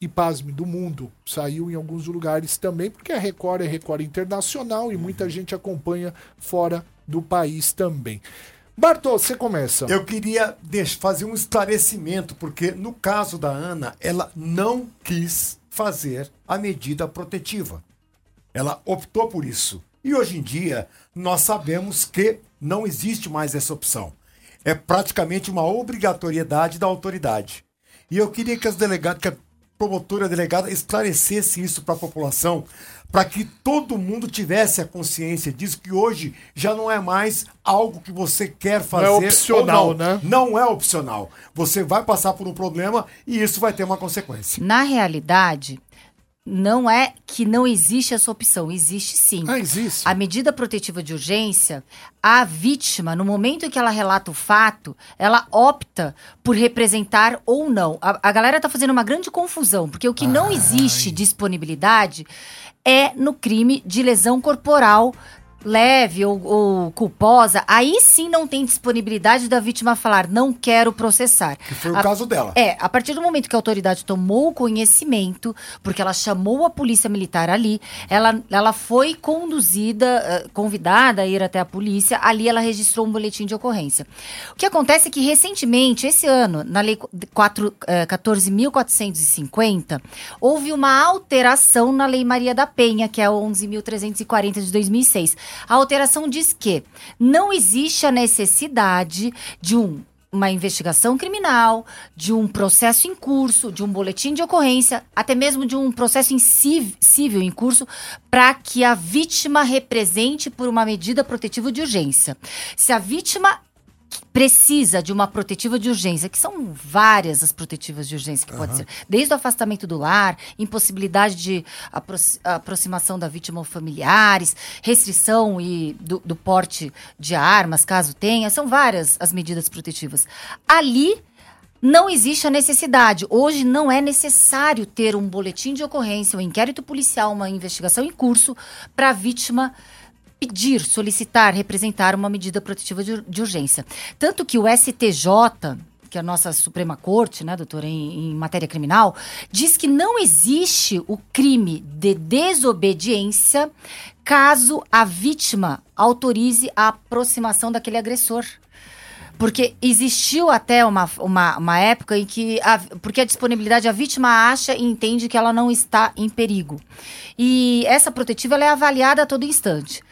e, pasme, do mundo. Saiu em alguns lugares também, porque a Record é Record Internacional e muita gente acompanha fora do país também. Bartô, você começa. Eu queria fazer um esclarecimento, porque no caso da Ana, ela não quis fazer a medida protetiva. Ela optou por isso. E hoje em dia, nós sabemos que não existe mais essa opção. É praticamente uma obrigatoriedade da autoridade. E eu queria que as delegadas, que promotora delegada esclarecesse isso para a população, para que todo mundo tivesse a consciência disso, que hoje já não é mais algo que você quer fazer. ou opcional, não. né? Não é opcional. Você vai passar por um problema e isso vai ter uma consequência. Na realidade, não é que não existe essa opção, existe sim. Ah, existe. A medida protetiva de urgência, a vítima, no momento em que ela relata o fato, ela opta por representar ou não. A, a galera tá fazendo uma grande confusão, porque o que não existe disponibilidade é no crime de lesão corporal leve ou, ou culposa, aí sim não tem disponibilidade da vítima falar, não quero processar. Que foi o A- caso dela. é, a partir do momento que a autoridade tomou conhecimento, porque ela chamou a polícia militar ali, ela, ela foi conduzida, eh, convidada a ir até a polícia, ali ela registrou um boletim de ocorrência. O que acontece é que recentemente, esse ano, na lei quatro- eh, 14.450, houve uma alteração na lei Maria da Penha, que é a 11.340 de 2006. A alteração diz que não existe a necessidade de um uma investigação criminal, de um processo em curso, de um boletim de ocorrência, até mesmo de um processo em civ- civil em curso, para que a vítima represente por uma medida protetiva de urgência. Se a vítima precisa de uma protetiva de urgência, que são várias as protetivas de urgência que pode ser. Desde o afastamento do lar, impossibilidade de apro- aproximação da vítima ou familiares, restrição e do, do porte de armas, caso tenha, são várias as medidas protetivas. Ali não existe a necessidade. Hoje não é necessário ter um boletim de ocorrência, um inquérito policial, uma investigação em curso para a vítima pedir, solicitar, representar uma medida protetiva de, de urgência. Tanto que o STJ, que é a nossa Suprema Corte, né, doutora, em, em matéria criminal, diz que não existe o crime de desobediência caso a vítima autorize a aproximação daquele agressor. Porque existiu até uma, uma, uma época em que. A, porque a disponibilidade, a vítima acha e entende que ela não está em perigo. E essa protetiva é avaliada a todo instante.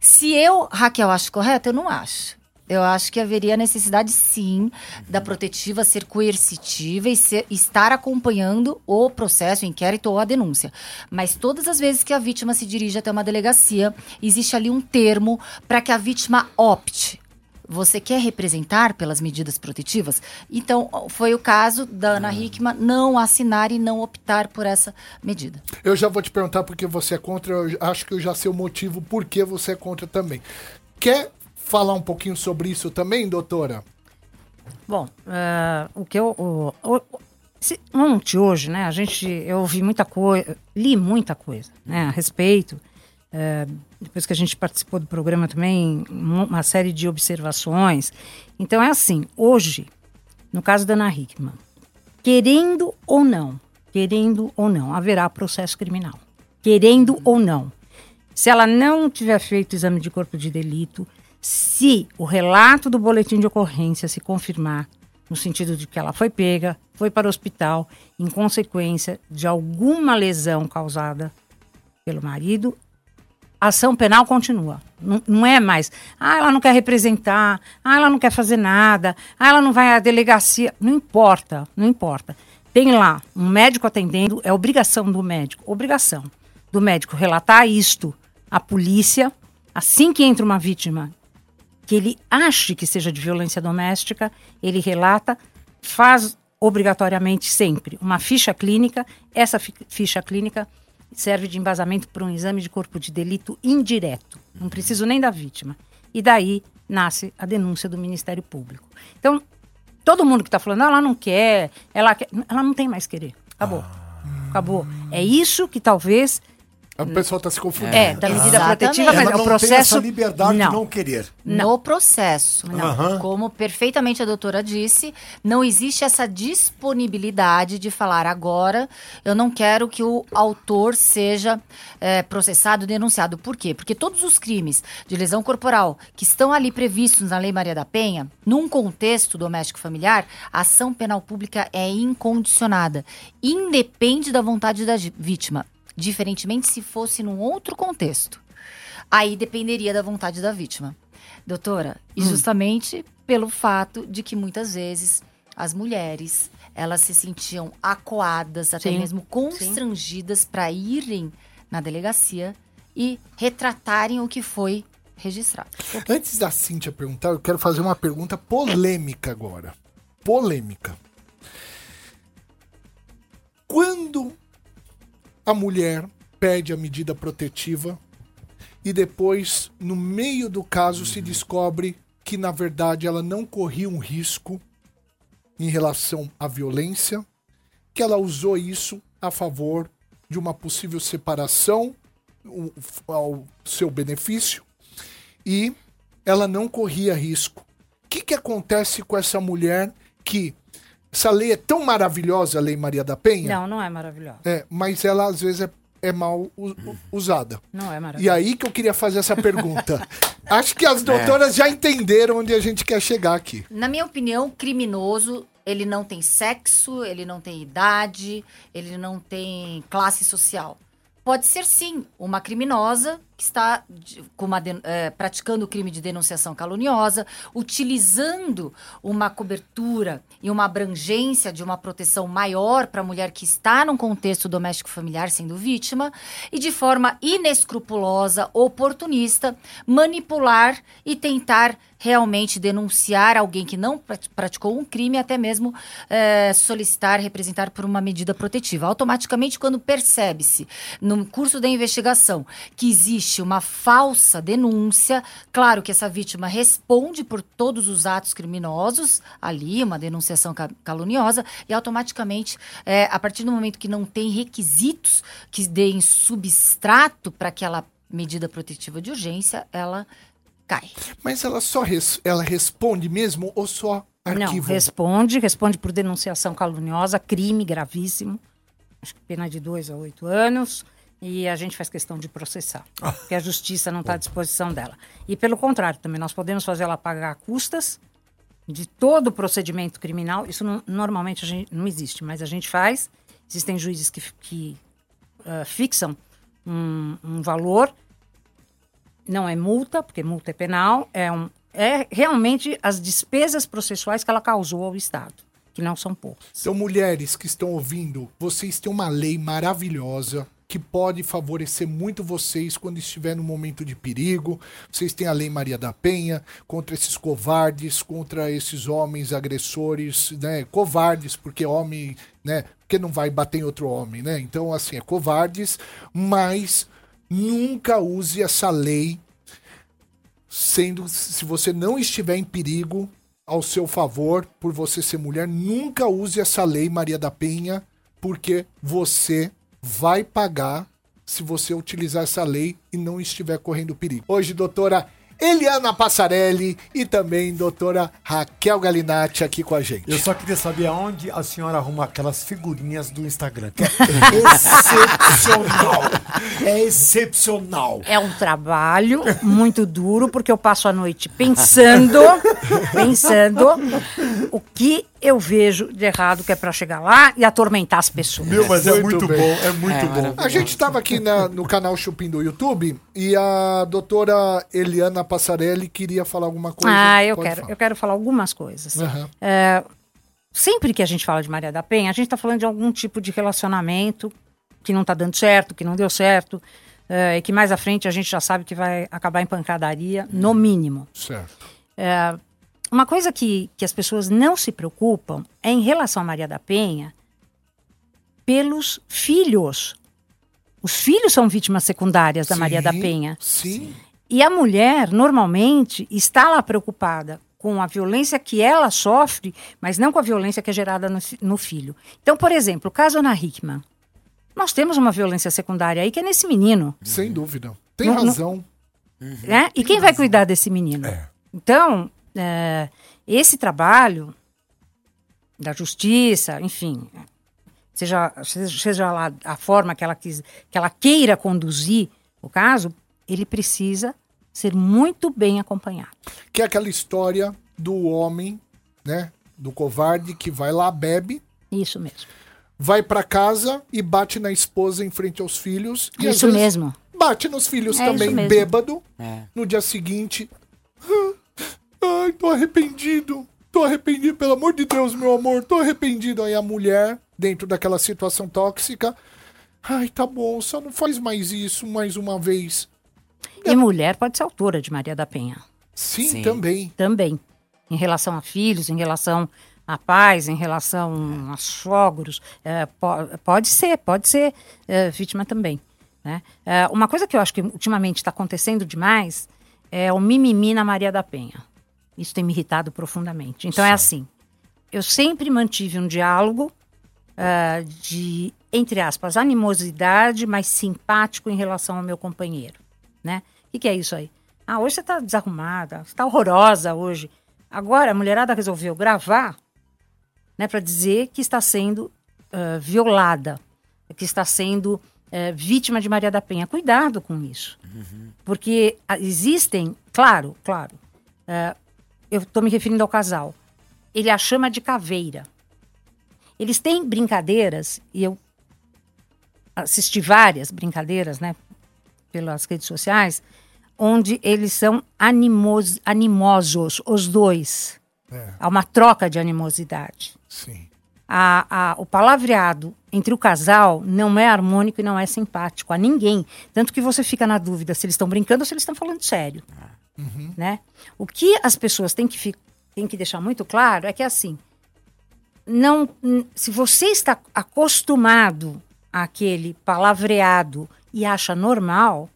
Se eu, Raquel, acho correto, eu não acho. Eu acho que haveria necessidade, sim, da protetiva ser coercitiva e ser- estar acompanhando o processo, o inquérito ou a denúncia. Mas todas as vezes que a vítima se dirige até uma delegacia, existe ali um termo para que a vítima opte. Você quer representar pelas medidas protetivas? Então, foi o caso da Ana Hickman não assinar e não optar por essa medida. Eu já vou te perguntar porque você é contra, eu acho que eu já sei o motivo por que você é contra também. Quer falar um pouquinho sobre isso também, doutora? Bom, eh, o que eu. O, o, se- ontem, hoje, né, a gente. Eu ouvi muita coisa, li muita coisa né, a respeito. Eh, depois que a gente participou do programa também, um- uma série de observações. Então é assim, hoje, no caso da Ana Hickman, querendo ou não, querendo ou não, haverá processo criminal. Querendo ou não. Se ela não tiver feito exame de corpo de delito, se o relato do boletim de ocorrência se confirmar, no sentido de que ela foi pega, foi para o hospital, em consequência de alguma lesão causada pelo marido, a ação penal continua. Não, não é mais, ah, ela não quer representar, ah, ela não quer fazer nada, ah, ela não vai à delegacia. Não importa, não importa. Tem lá um médico atendendo, é obrigação do médico, obrigação do médico relatar isto à polícia, assim que entra uma vítima que ele ache que seja de violência doméstica, ele relata, faz obrigatoriamente sempre uma ficha clínica. Essa fi- ficha clínica serve de embasamento para um exame de corpo de delito indireto. Não preciso nem da vítima. E daí nasce a denúncia do Ministério Público. Então, todo mundo que está falando, "Ah, ela não quer, ela quer, ela não tem mais querer. Acabou. Acabou. É isso que talvez O pessoal está se confundindo. é, da medida Exatamente. protetiva, mas Ela é o não processo. tem essa liberdade não. de não querer. No processo. Aham. Como perfeitamente a doutora disse, não existe essa disponibilidade de falar agora, eu não quero que o autor seja eh, processado, denunciado. Por quê? Porque todos os crimes de lesão corporal que estão ali previstos na Lei Maria da Penha, num contexto doméstico familiar, a ação penal pública é incondicionada. Independe da vontade da vítima. Diferentemente se fosse num outro contexto. Aí dependeria da vontade da vítima. Doutora, e justamente pelo fato de que muitas vezes as mulheres elas se sentiam acuadas, até Sim, mesmo constrangidas para irem na delegacia e retratarem o que foi registrado. Antes da Cíntia perguntar, eu quero fazer uma pergunta polêmica agora. Polêmica. Quando a mulher pede a medida protetiva e depois, no meio do caso, se descobre que, na verdade, ela não corria um risco em relação à violência, que ela usou isso a favor de uma possível separação ao seu benefício e ela não corria risco. O que, que acontece com essa mulher que essa lei é tão maravilhosa, a Lei Maria da Penha, Não, não é maravilhosa. é, mas ela às vezes é, é mal u- usada. Não é E maravilhosa. aí que eu queria fazer essa pergunta. Acho que as doutoras já entenderam onde a gente quer chegar aqui. Na minha opinião, criminoso, ele não tem sexo, ele não tem idade, ele não tem classe social. Pode ser sim uma criminosa que está de- eh, praticando o crime de denunciação caluniosa, utilizando uma cobertura e uma abrangência de uma proteção maior para a mulher que está num contexto doméstico familiar sendo vítima e de forma inescrupulosa, oportunista, manipular e tentar realmente denunciar alguém que não prat- praticou um crime, até mesmo eh, solicitar, representar por uma medida protetiva. Automaticamente, quando percebe-se no curso da investigação que existe uma falsa denúncia, claro que essa vítima responde por todos os atos criminosos ali, uma denunciação ca- caluniosa, e automaticamente, eh, a partir do momento que não tem requisitos que deem substrato para aquela medida protetiva de urgência, ela cai. Mas ela só res- ela responde mesmo ou só Não, arquiva? responde, responde por denunciação caluniosa, crime gravíssimo. Acho que pena de dois a oito anos. E a gente faz questão de processar, porque a justiça não está à disposição dela. E pelo contrário, também nós podemos fazer ela pagar custas de todo o procedimento criminal. Isso não- normalmente gente, não existe, mas a gente faz. Existem juízes que, que ah, fixam um, um valor não é multa, porque multa é penal, é, um, é realmente as despesas processuais que ela causou ao Estado, que não são poucas. Então, mulheres que estão ouvindo, vocês têm uma lei maravilhosa que pode favorecer muito vocês quando estiver no momento de perigo. Vocês têm a Lei Maria da Penha contra esses covardes, contra esses homens agressores, né? Covardes, porque homem, né? Porque não vai bater em outro homem, né? Então, assim, é covardes, mas nunca use essa lei sendo se você não estiver em perigo ao seu favor por você ser mulher, nunca use essa lei Maria da Penha, porque você vai pagar se você utilizar essa lei e não estiver correndo perigo. Hoje, doutora Eliana Passarelli e também doutora Raquel Galinatti aqui com a gente. Eu só queria saber aonde a senhora arruma aquelas figurinhas do Instagram. Que é excepcional. É excepcional. É um trabalho muito duro, porque eu passo a noite pensando, pensando o que eu vejo de errado que é para chegar lá e atormentar as pessoas. Meu, mas é muito bem. bom, é muito É, bom. A gente estava aqui na- no canal Chupim do YouTube e a doutora Eliana Passarelli queria falar alguma coisa. Ah, eu quero, falar. eu quero falar algumas coisas. Aham. É, sempre que a gente fala de Maria da Penha, a gente está falando de algum tipo de relacionamento que não está dando certo, que não deu certo, é, e que mais à frente a gente já sabe que vai acabar em pancadaria, no mínimo. Certo. É, uma coisa que, que as pessoas não se preocupam é em relação a Maria da Penha pelos filhos. Os filhos são vítimas secundárias da Maria da Sim, Penha. Sim. E a mulher, normalmente, está lá preocupada com a violência que ela sofre, mas não com a violência que é gerada no, no filho. Então, por exemplo, o caso Ana Hickman. Nós temos uma violência secundária aí que é nesse menino. Sem dúvida. Tem não- razão. né? E quem vai cuidar desse menino? Então, é, esse trabalho da justiça, enfim, seja, seja, seja lá a forma que ela, quis, que ela queira conduzir o caso, ele precisa ser muito bem acompanhado. Que é aquela história do homem, né? Do covarde que vai lá, bebe, Isso mesmo. vai pra casa e bate na esposa em frente aos filhos. E Isso mesmo. Bate nos filhos É também, bêbado. É. No dia seguinte. "Ah, Ai, tô arrependido. Tô arrependido, pelo amor de Deus, meu amor, tô arrependido. Aí a mulher, dentro daquela situação tóxica. Ai, tá bom, só não faz mais isso mais uma vez. E mulher pode ser autora de Maria da Penha. Sim, Sim. também. Também. Em relação a filhos, em relação a pais, em relação a sogros. é, po- pode ser, pode ser é, vítima também. Né? É, uma coisa que eu acho que ultimamente está acontecendo demais é o mimimi na Maria da Penha. Isso tem me irritado profundamente. Então é assim, eu sempre mantive um diálogo ah, de, entre aspas, animosidade, mas simpático em relação ao meu companheiro, né? O que, que é isso aí? Ah, hoje você está desarrumada, você está horrorosa hoje. Agora a mulherada resolveu gravar, né, para dizer que está sendo ah, violada, que está sendo eh, vítima de Maria da Penha. Cuidado com isso, porque ah, existem, claro, claro. ah, eu estou me referindo ao casal. Ele a chama de caveira. Eles têm brincadeiras, e eu assisti várias brincadeiras, né? Pelas redes sociais, onde eles são animos, animosos, os dois. Há uma troca de animosidade. Sim. A, a- o palavreado entre o casal não é harmônico e não é simpático a ninguém. Tanto que você fica na dúvida se eles estão brincando ou se eles estão falando sério. Né? O que as pessoas têm que, têm que deixar muito claro é que assim, não, se você está acostumado àquele palavreado e acha normal,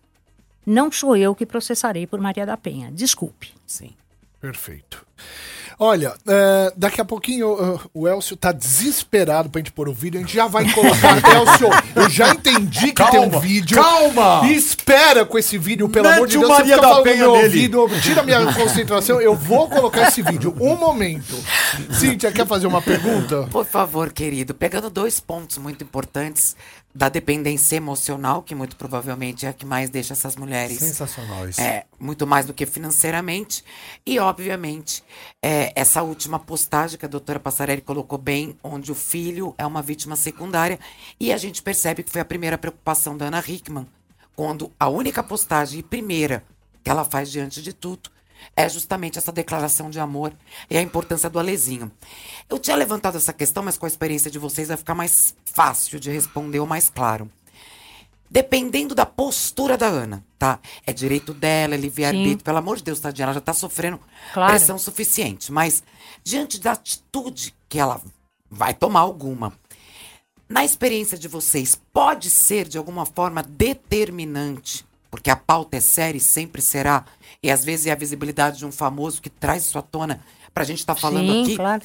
não sou eu que processarei por Maria da Penha. Desculpe. Sim. Perfeito. Olha, é, daqui a pouquinho uh, o Elcio tá desesperado pra gente pôr o vídeo. A gente já vai colocar. Elcio, eu já entendi que tem um Calma, vídeo. calma! E espera com esse vídeo, pelo Mete amor de o Deus. Maria fica da Penha meu nele. ouvido, tira minha concentração. Eu vou colocar esse vídeo. Um momento. Cíntia, quer fazer uma pergunta? Por favor, querido, pegando dois pontos muito importantes da dependência emocional, que muito provavelmente é a que mais deixa essas mulheres. Sensacional isso. É, muito mais do que financeiramente. E, obviamente, é, essa última postagem que a doutora Passarelli colocou bem, onde o filho é uma vítima secundária. E a gente percebe que foi a primeira preocupação da Ana Hickman, quando a única postagem e primeira que ela faz diante de tudo é justamente essa declaração de amor e a importância do Alezinho. Eu tinha levantado essa questão, mas com a experiência de vocês vai ficar mais fácil de responder ou mais claro. Dependendo da postura da Ana, tá? É direito dela, é livre-arbítrio. Pelo amor de Deus, tadinha, ela já tá sofrendo Claro. pressão suficiente. Mas, diante da atitude que ela vai tomar alguma, na experiência de vocês, pode ser de alguma forma determinante, porque a pauta é séria e sempre será, e às vezes é a visibilidade de um famoso que traz isso à tona pra gente estar falando Sim, aqui. claro.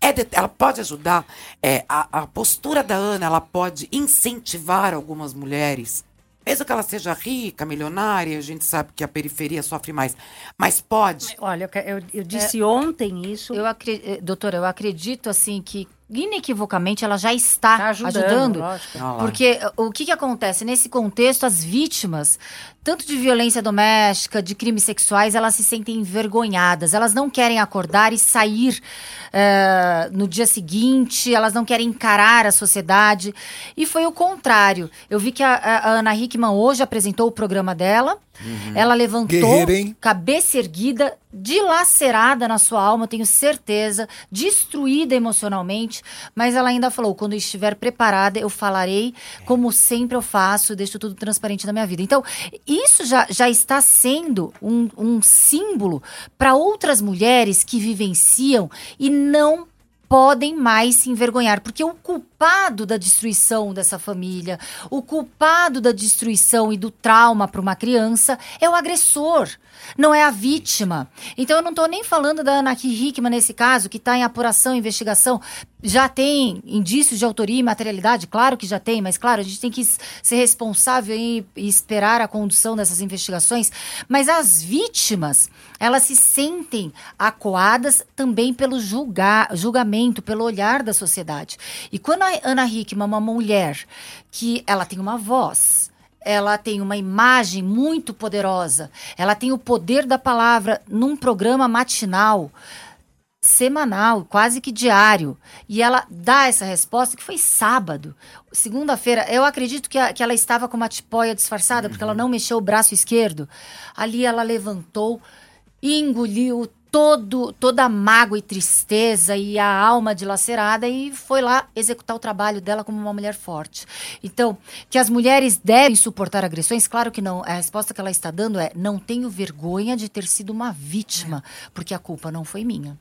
É de- ela pode ajudar. é, a, a postura da Ana, ela pode incentivar algumas mulheres. Mesmo que ela seja rica, milionária, a gente sabe que a periferia sofre mais. Mas pode. Olha, eu, que- eu- eu disse ontem isso. Eu acre- eh, doutora, eu acredito assim que inequivocamente ela já está Tá ajudando, ajudando, porque eh, o que que acontece? Nesse contexto as vítimas tanto de violência doméstica de crimes sexuais elas se sentem envergonhadas. Elas não querem acordar e sair eh, no dia seguinte. Elas não querem encarar a sociedade. E foi o contrário. Eu vi que a, a- Ana Hickman hoje apresentou o programa dela. Ela levantou Guerreira, cabeça erguida, dilacerada na sua alma, tenho certeza, destruída emocionalmente, mas ela ainda falou: quando estiver preparada, eu falarei, como sempre eu faço, deixo tudo transparente na minha vida. Então, isso já, já está sendo um, um símbolo para outras mulheres que vivenciam e não podem mais se envergonhar, porque o culpado da destruição dessa família, o culpado da destruição e do trauma para uma criança é o agressor, não é a vítima. Então eu não estou nem falando da Ana Hickman nesse caso, que está em apuração, investigação, já tem indícios de autoria e materialidade, claro que já tem, mas claro, a gente tem que ser responsável e, esperar a condução dessas investigações, mas as vítimas, elas se sentem acuadas também pelo julgar, julgamento, pelo olhar da sociedade. E quando a Ana Hickman é uma mulher que ela tem uma voz, ela tem uma imagem muito poderosa, ela tem o poder da palavra num programa matinal, semanal, quase que diário. E ela dá essa resposta que foi sábado. Segunda-feira, eu acredito que, a- que ela estava com uma tipóia disfarçada, porque ela não mexeu o braço esquerdo. Ali ela levantou e engoliu todo, toda a mágoa e tristeza e a alma dilacerada e foi lá executar o trabalho dela como uma mulher forte. Então, que as mulheres devem suportar agressões, claro que não. A resposta que ela está dando é: não tenho vergonha de ter sido uma vítima, porque a culpa não foi minha.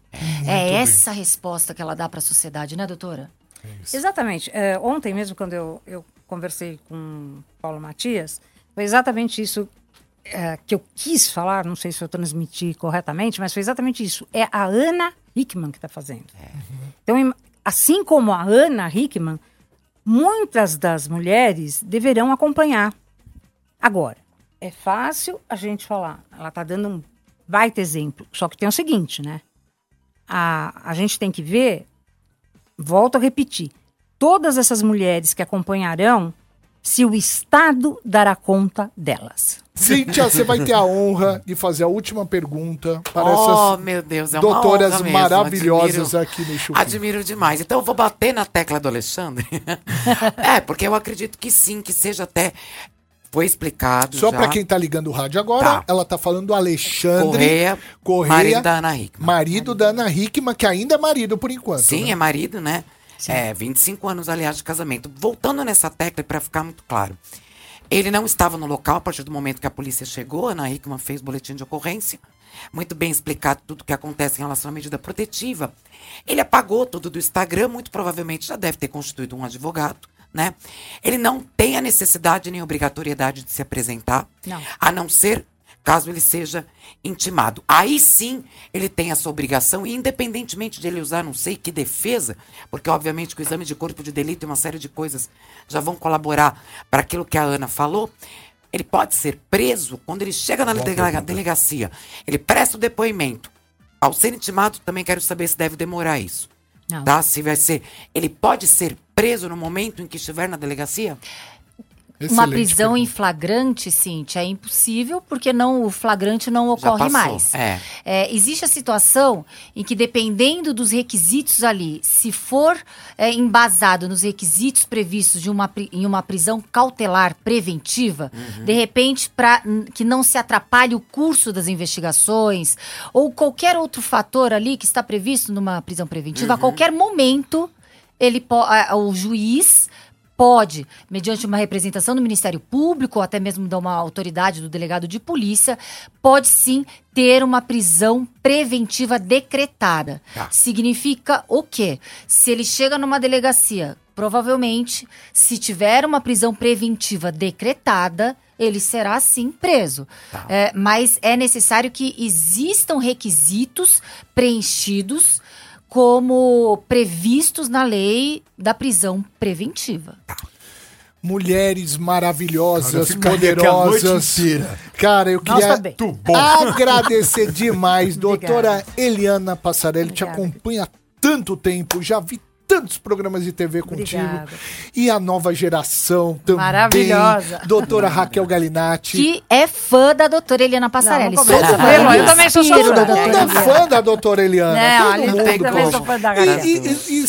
É, essa a resposta que ela dá para a sociedade, né, doutora? Exatamente. É, ontem mesmo, quando eu, eu conversei com o Paulo Matias, foi exatamente isso é, que eu quis falar, não sei se eu transmiti corretamente, mas foi exatamente isso. É a Ana Hickman que está fazendo. Então, im- assim como a Ana Hickman, muitas das mulheres deverão acompanhar. Agora, é fácil a gente falar, ela está dando um baita exemplo, só que tem o seguinte, né? A, a gente tem que ver volto a repetir, todas essas mulheres que acompanharão, se o Estado dará conta delas. Cíntia, você vai ter a honra de fazer a última pergunta para oh, essas meu Deus, é doutoras maravilhosas admiro- aqui no Chupim. Admiro demais. Então eu vou bater na tecla do Alexandre. é, porque eu acredito que sim, que seja até Foi explicado Só pra quem tá ligando o rádio agora, Tá. ela tá falando do Alexandre Correia, Correia, marido da Ana Hickman. Marido da Ana Hickman, que ainda é marido por enquanto. Sim, né? é marido, né? É, 25 anos, aliás, de casamento. Voltando nessa tecla, para ficar muito claro. Ele não estava no local a partir do momento que a polícia chegou. A Ana Hickman fez boletim de ocorrência. Muito bem explicado tudo o que acontece em relação à medida protetiva. Ele apagou tudo do Instagram, muito provavelmente já deve ter constituído um advogado, né? Ele não tem a necessidade nem obrigatoriedade de se apresentar, Não. a não ser caso ele seja intimado. Aí sim ele tem essa obrigação, e independentemente de ele usar não sei que defesa, porque obviamente que o exame de corpo de delito e uma série de coisas já vão colaborar para aquilo que a Ana falou. Ele pode ser preso quando ele chega na delega- delegacia. Ele presta o depoimento. Ao ser intimado, também quero saber se deve demorar isso. Não. Tá? Se vai ser. Ele pode ser preso no momento em que estiver na delegacia? Uma Excelente prisão pergunta. em flagrante, Cintia, é impossível, porque não, o flagrante não ocorre mais. é. É, existe a situação em que, dependendo dos requisitos ali, se for é, embasado nos requisitos previstos de uma, em uma prisão cautelar preventiva, Uhum. de repente, para que não se atrapalhe o curso das investigações, ou qualquer outro fator ali que está previsto numa prisão preventiva, Uhum. a qualquer momento, ele o juiz pode, mediante uma representação do Ministério Público ou até mesmo de uma autoridade do delegado de polícia, pode sim ter uma prisão preventiva decretada. Tá. Significa o quê? Se ele chega numa delegacia, provavelmente, se tiver uma prisão preventiva decretada, ele será sim preso. É, mas é necessário que existam requisitos preenchidos como previstos na lei da prisão preventiva. Mulheres Cara, eu maravilhosas, ficaria aqui a noite poderosas. Cara, eu queria agradecer demais. Doutora. Eliana Passarelli, te Obrigada. acompanha há tanto tempo, já vi tantos programas de TV contigo. Obrigada. E a nova geração também. Maravilhosa. Doutora Raquel Galinatti. Que é fã da doutora Eliana Passarelli. Não, não Sou fã, Eu- eu também sou fã. da Todo mundo doutora é Eliana. fã da doutora Eliana. Não, Todo ali mundo tem também sou fã da E, Raquel. e, e, e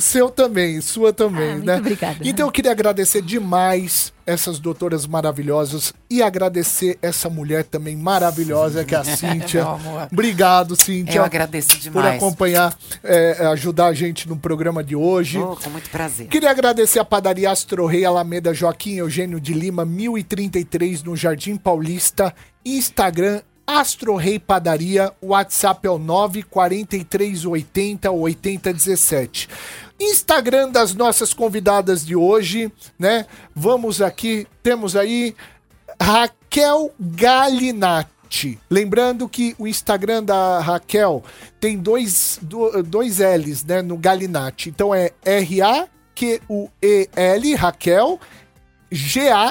seu também, sua também, Ah, muito né? obrigada. Então eu queria agradecer demais essas doutoras maravilhosas e agradecer essa mulher também maravilhosa que é a Cíntia. Obrigado, Cíntia. Eu agradeço por demais. acompanhar, é, ajudar a gente no programa de hoje. Oh, com muito prazer. Queria agradecer a padaria Astro Rei Alameda Joaquim Eugênio de Lima, 1033, no Jardim Paulista. Instagram Astro Rei Padaria. WhatsApp é o 94380 8017. Instagram das nossas convidadas de hoje, né? Vamos aqui, temos aí Raquel Galinatti. Lembrando que o Instagram da Raquel tem dois, do- dois L's, né, no Galinatti. Então é R-A-Q-U-E-L, Raquel, G-A-L-L-I-N-A-T-I.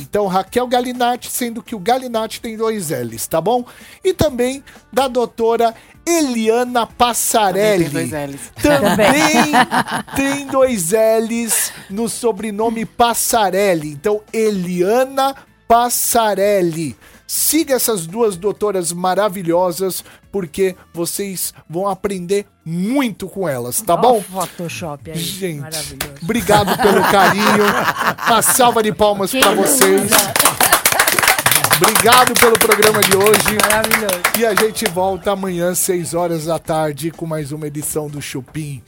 Então, Raquel Galinatti, sendo que o Galinatti tem dois L's, tá bom? E também da doutora Eliana Passarelli. Também tem dois L's. Também tem dois L's no sobrenome Passarelli. Então, Eliana Passarelli. Siga essas duas doutoras maravilhosas, porque vocês vão aprender muito com elas, tá Ó bom? Photoshop aí. Gente, Maravilhoso. obrigado pelo carinho. Uma salva de palmas pra vocês. Obrigado pelo programa de hoje. Maravilhoso. E a gente volta amanhã, 6 horas da tarde, com mais uma edição do Chupim.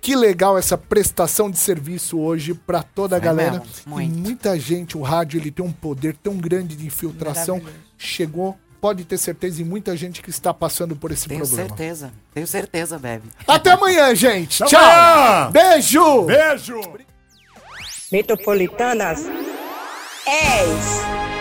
Que legal essa prestação de serviço hoje pra toda a É galera. mesmo, E muita gente, o rádio ele tem um poder tão grande de infiltração. Chegou, pode ter certeza, e muita gente que está passando por esse Tenho programa. certeza. Tenho certeza, Bebe. Até amanhã, gente. Até Tchau. amanhã. Beijo. Beijo. Metropolitanas 10.